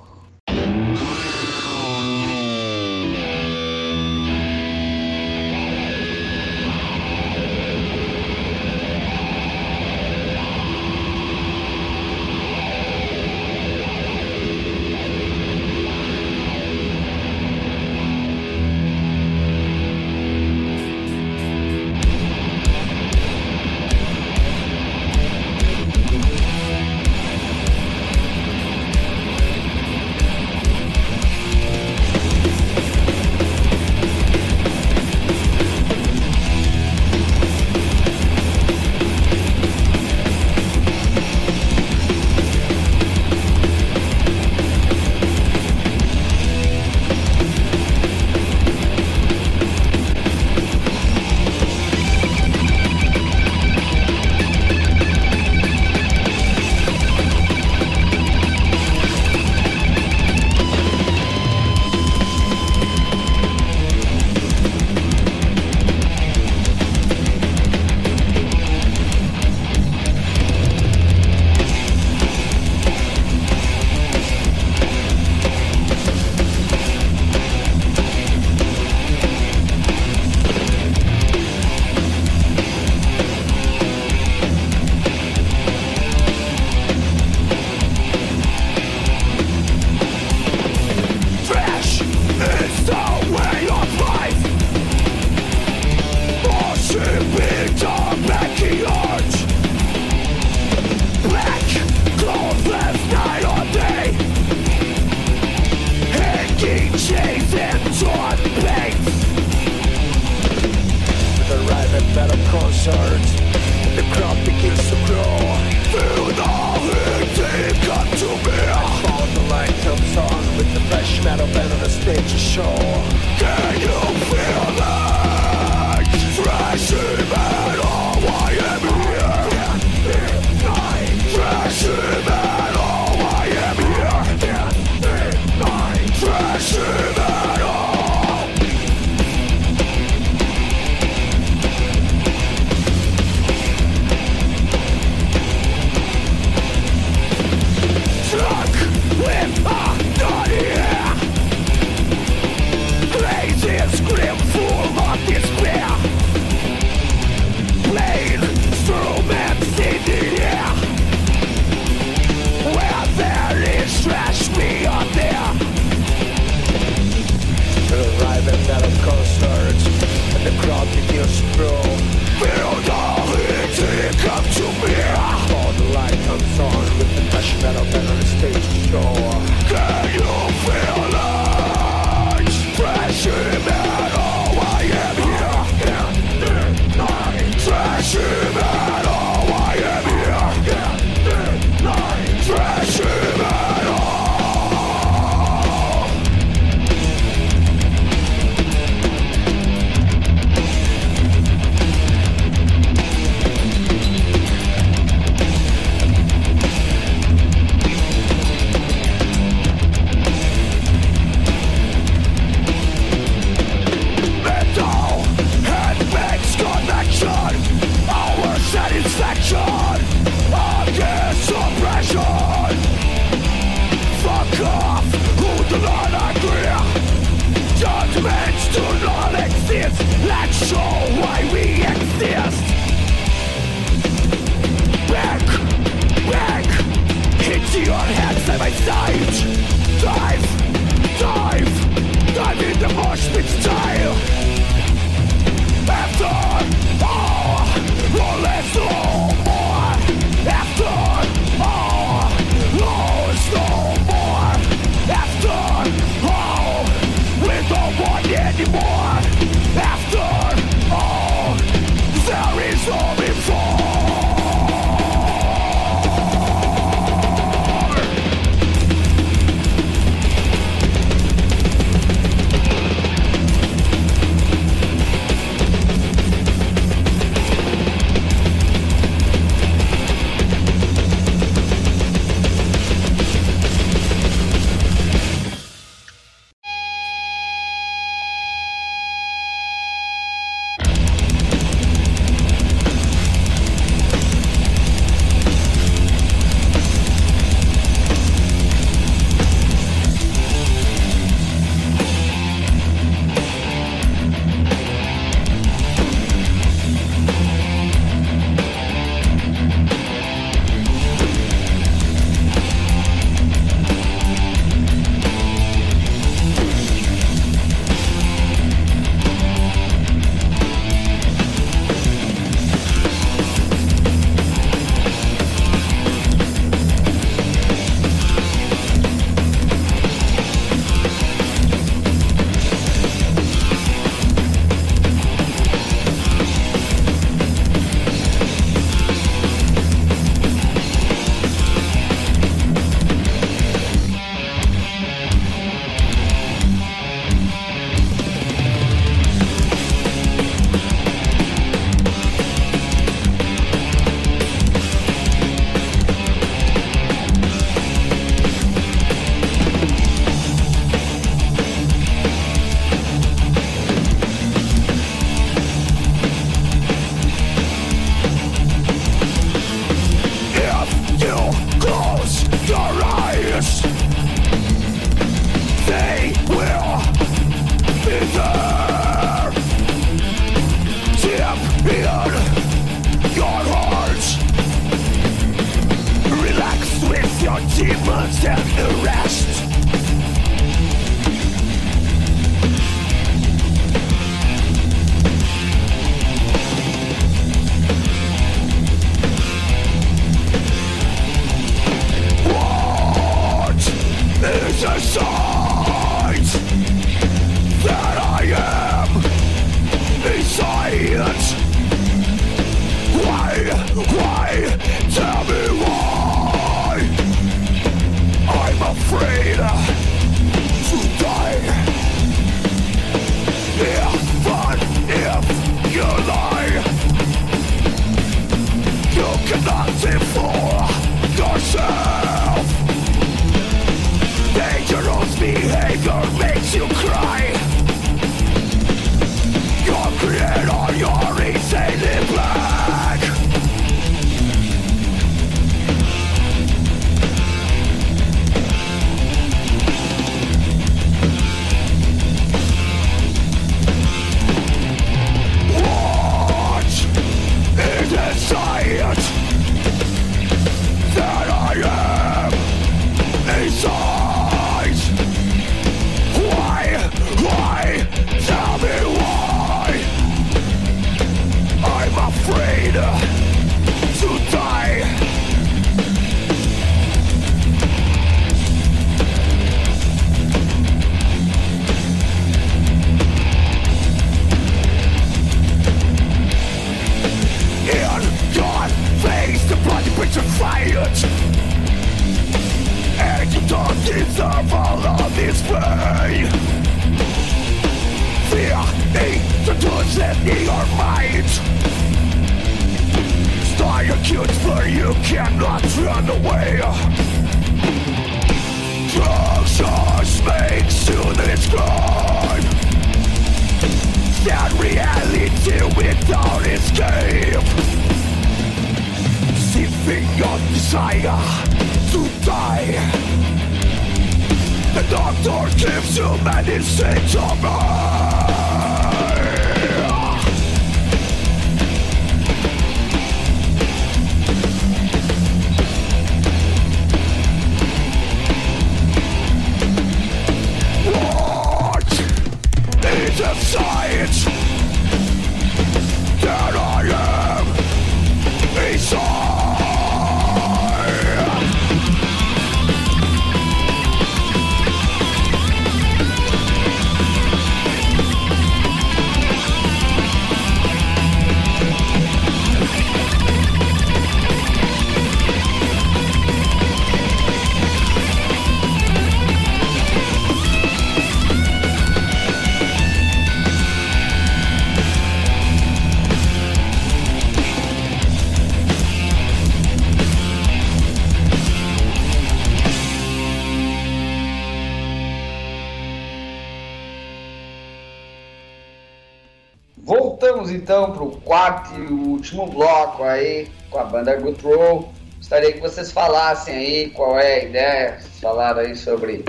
Aí com a banda Good Roll. Gostaria que vocês falassem aí qual é a ideia, falaram aí sobre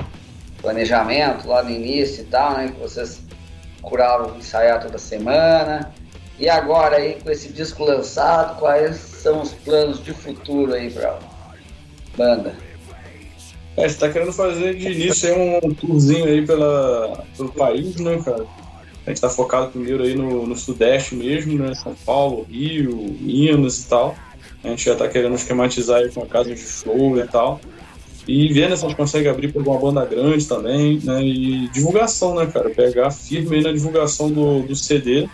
planejamento lá no início e tal, né? Que vocês curavam ensaiar toda semana. E agora aí com esse disco lançado, quais são os planos de futuro aí para banda? É, você tá querendo fazer de início um tourzinho aí pela, pelo país, né, cara? A gente está focado primeiro aí no, no, Sudeste mesmo, né? São Paulo, Rio, Minas e tal. A gente já está querendo esquematizar aí com a casa de show e tal. E vendo se a gente consegue abrir para uma banda grande também, né? E divulgação, né, cara? Pegar firme aí na divulgação do, do CD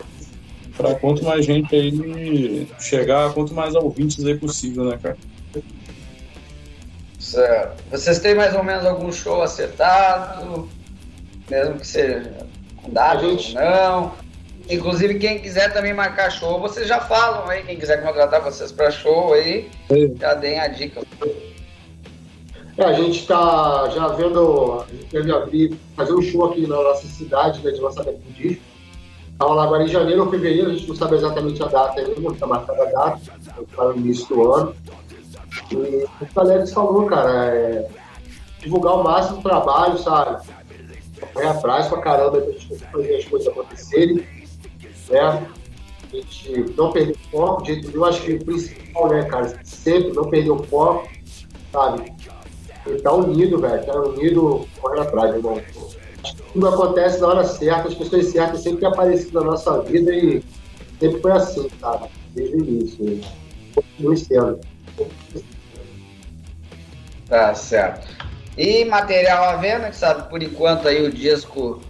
para quanto mais gente aí chegar, quanto mais ouvintes aí possível, né, cara? Certo. Vocês têm mais ou menos algum show acertado? Mesmo que seja data gente... não. Inclusive, quem quiser também marcar show, vocês já falam aí. Quem quiser contratar vocês para show aí, Sim. já deem a dica. É, a gente está já vendo, a gente deve abrir, fazer um show aqui na nossa cidade né, de lançamento do disco. Estava lá agora em janeiro ou fevereiro, a gente não sabe exatamente a data ainda, não está marcada a data, está no início do ano. E o que o Alex falou, cara, é divulgar o máximo o trabalho, sabe? Correr atrás pra caramba pra gente fazer as coisas acontecerem, né? A gente não perdeu o foco, de jeito. Acho que o principal, né, cara, sempre não perder o foco, sabe? E tá unido, velho. Tá unido, correndo atrás, irmão. Tudo acontece na hora certa, as pessoas certas sempre aparecem na nossa vida e sempre foi assim, sabe? Desde o início. Continue sendo. Tá certo. E material à venda, que sabe, por enquanto aí o disco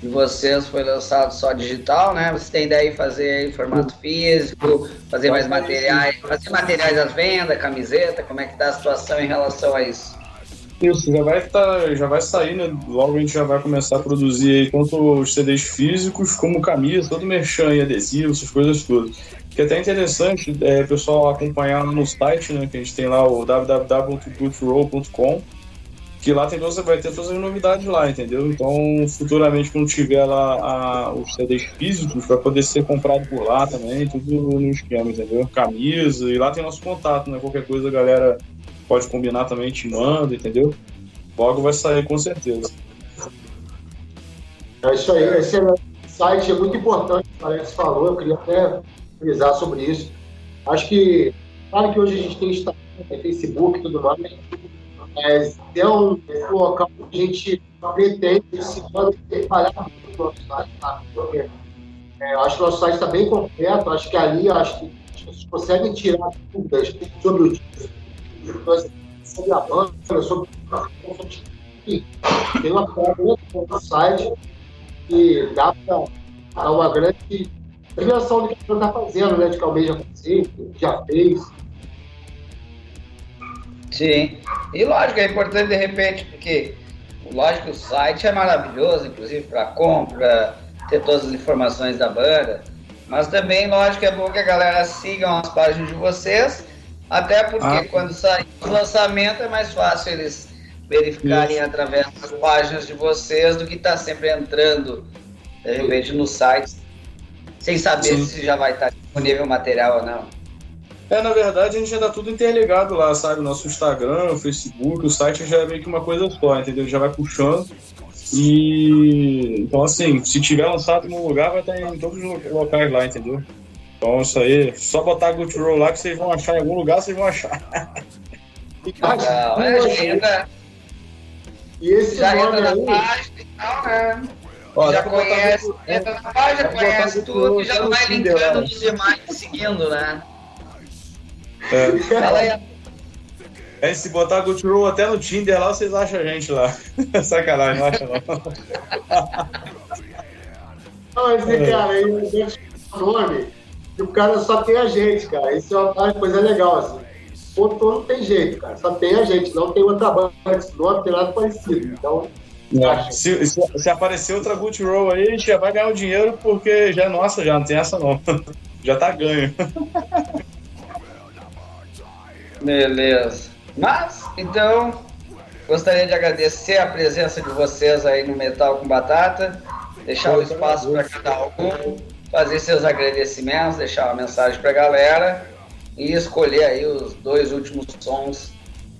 de vocês foi lançado só digital, né? Você tem de fazer em formato físico, fazer mais materiais, fazer materiais à venda, camiseta, como é que tá a situação em relação a isso? Isso, já vai, tá, já vai sair, né? Logo a gente já vai começar a produzir aí tanto os CDs físicos como camisa, todo merchan e adesivo, essas coisas todas. Que é até interessante é, pessoal acompanhar no site, né? Que a gente tem lá o www.gootroll.com que lá tem todas, vai ter todas as novidades lá, entendeu? Então, futuramente, quando tiver lá a, os CDs físicos, vai poder ser comprado por lá também, tudo no esquema, entendeu? Camisa, e lá tem nosso contato, né? Qualquer coisa a galera pode combinar também, te manda, entendeu? Logo vai sair com certeza. É isso aí, esse site é muito importante, o Alex falou, eu queria até frisar sobre isso. Acho que, claro que hoje a gente tem Instagram, tem Facebook e tudo mais, é, é um local que a gente pretende se trabalhar muito no nosso site, tá? Porque, é, acho que o nosso site está bem completo, acho que ali acho que pessoas conseguem tirar dúvidas sobre o sobre a banda, sobre tem uma coisa no site que dá para dar uma grande dimensão do que a gente está fazendo, né? De que a Almeida já fez, já fez. Sim. E lógico, é importante de repente, porque lógico o site é maravilhoso, inclusive para compra, ter todas as informações da banda. Mas também, lógico, é bom que a galera siga as páginas de vocês, até porque ah. quando sair o lançamento é mais fácil eles verificarem Isso. através das páginas de vocês do que estar tá sempre entrando, de repente, no site, sem saber Sim. se já vai estar disponível o material ou não. É, na verdade, a gente já tá tudo interligado lá, sabe? Nosso Instagram, o Facebook, o site já é meio que uma coisa só, entendeu? Já vai puxando. E então assim, se tiver lançado em um lugar, vai estar em todos os locais lá, entendeu? Então isso aí, só botar Good Roll lá que vocês vão achar em algum lugar, vocês vão achar. Legal, é, entra. E esse já entra na página e tal, né? Ó, já conhece, entra na página, conhece tudo, já vai linkando nos demais seguindo, né? É. Fala aí. É, se botar Roll até no Tinder lá, vocês acham a gente lá. Sacanagem, não acha não. Não, mas, é. cara, aí o nome, o cara só tem a gente, cara. Isso é uma coisa legal, assim. Outro não tem jeito, cara. Só tem a gente, não tem outra banda esse nome, tem nada parecido. Então. É. Se, se, se, aparecer outra Good Roll aí, a gente já vai ganhar o dinheiro porque já é nossa, já não tem essa não. já tá ganho. Beleza. Mas, então, gostaria de agradecer a presença de vocês aí no Metal com Batata, deixar o espaço para cada um, fazer seus agradecimentos, deixar uma mensagem para a galera e escolher aí os dois últimos sons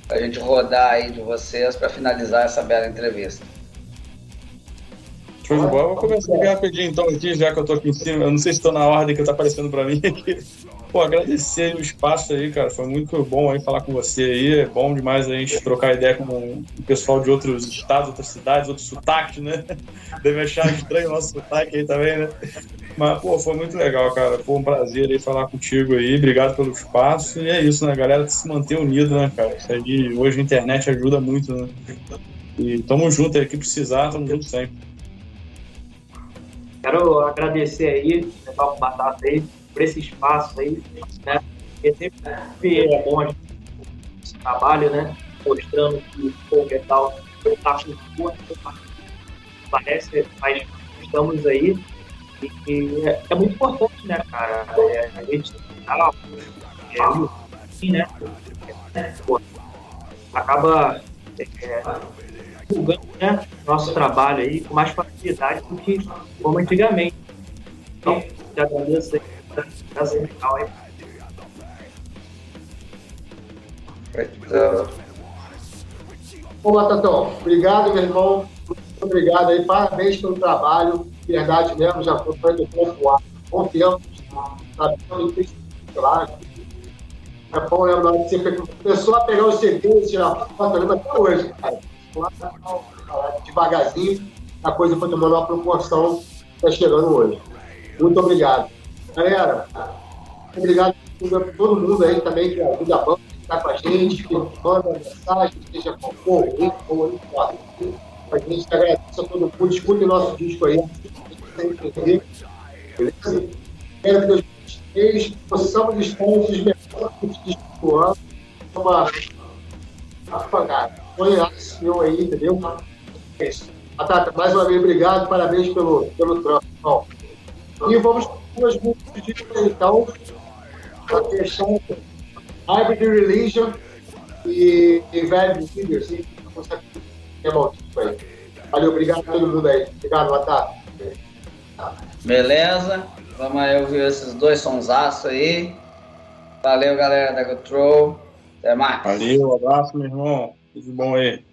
para a gente rodar aí de vocês para finalizar essa bela entrevista. Show de bola. Vou começar aqui rapidinho então aqui, já que eu tô aqui em cima. Eu não sei se estou na ordem que tá aparecendo para mim aqui. Pô, agradecer o espaço aí, cara. Foi muito bom aí falar com você aí. É bom demais a gente trocar ideia com o pessoal de outros estados, outras cidades, outros sotaques, né? Deve achar estranho o nosso sotaque aí também, né? Mas, pô, foi muito legal, cara. Foi um prazer aí falar contigo aí. Obrigado pelo espaço. E é isso, né, galera? Se manter unido, né, cara? Isso aí, hoje a internet ajuda muito, né? E tamo junto aí, que precisar, tamo junto sempre. Quero agradecer aí, levar com batata aí por esse espaço aí, né? Porque sempre é bom a gente esse trabalho, né? Mostrando que o metal está com força, parece, mas estamos aí. E, é, é, muito importante, né, cara? É, a gente tá, é, assim, né? É, pô, acaba é, divulgando né, nosso trabalho aí com mais facilidade do que como antigamente. Então, te agradeço aí Prazer legal, hein? Bom, Batatão, obrigado, meu irmão. Muito obrigado aí, parabéns pelo trabalho. Verdade mesmo, já foi feito um bom tempo. sabe? Então, tem lá. É bom lembrar que você começou a pegar os CDs, tirar foto, lembra até hoje. Devagarzinho, a coisa foi tomando uma proporção está chegando hoje. Muito obrigado. Galera, obrigado a todo mundo aí também que ajuda a banda, que está com a gente, que manda mensagem, seja for o link a gente agradece a todo mundo. Escute o nosso disco aí. Beleza? Espero que 2023 possamos estar os melhores discos do ano. Uma apagada. Sonhaço meu aí, entendeu? É isso. Batata, mais uma vez, obrigado, parabéns pelo, pelo trampo. E vamos com as músicas de então, para fechar Hybrid Religion e, e Bad Leaders, sim, é maldito aí. Valeu, obrigado a todo mundo aí. Obrigado, Batata. Beleza? Vamos aí ouvir esses dois sonsaços aí. Valeu, galera da Control. Até mais. Valeu, abraço, meu irmão. Tudo bom aí.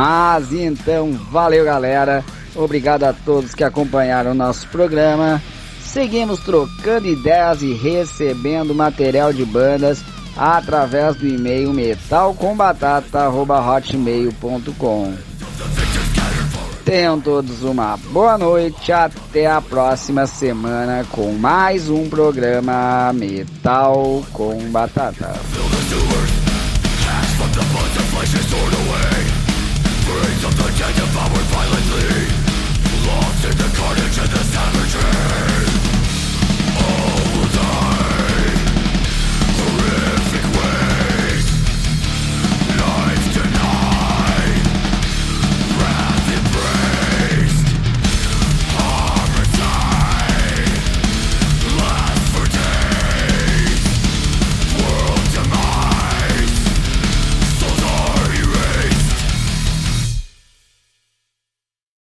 Mas então, valeu galera. Obrigado a todos que acompanharam o nosso programa. Seguimos trocando ideias e recebendo material de bandas através do e-mail metalcombatata.hotmail.com. Tenham todos uma boa noite, até a próxima semana com mais um programa Metal com Batata.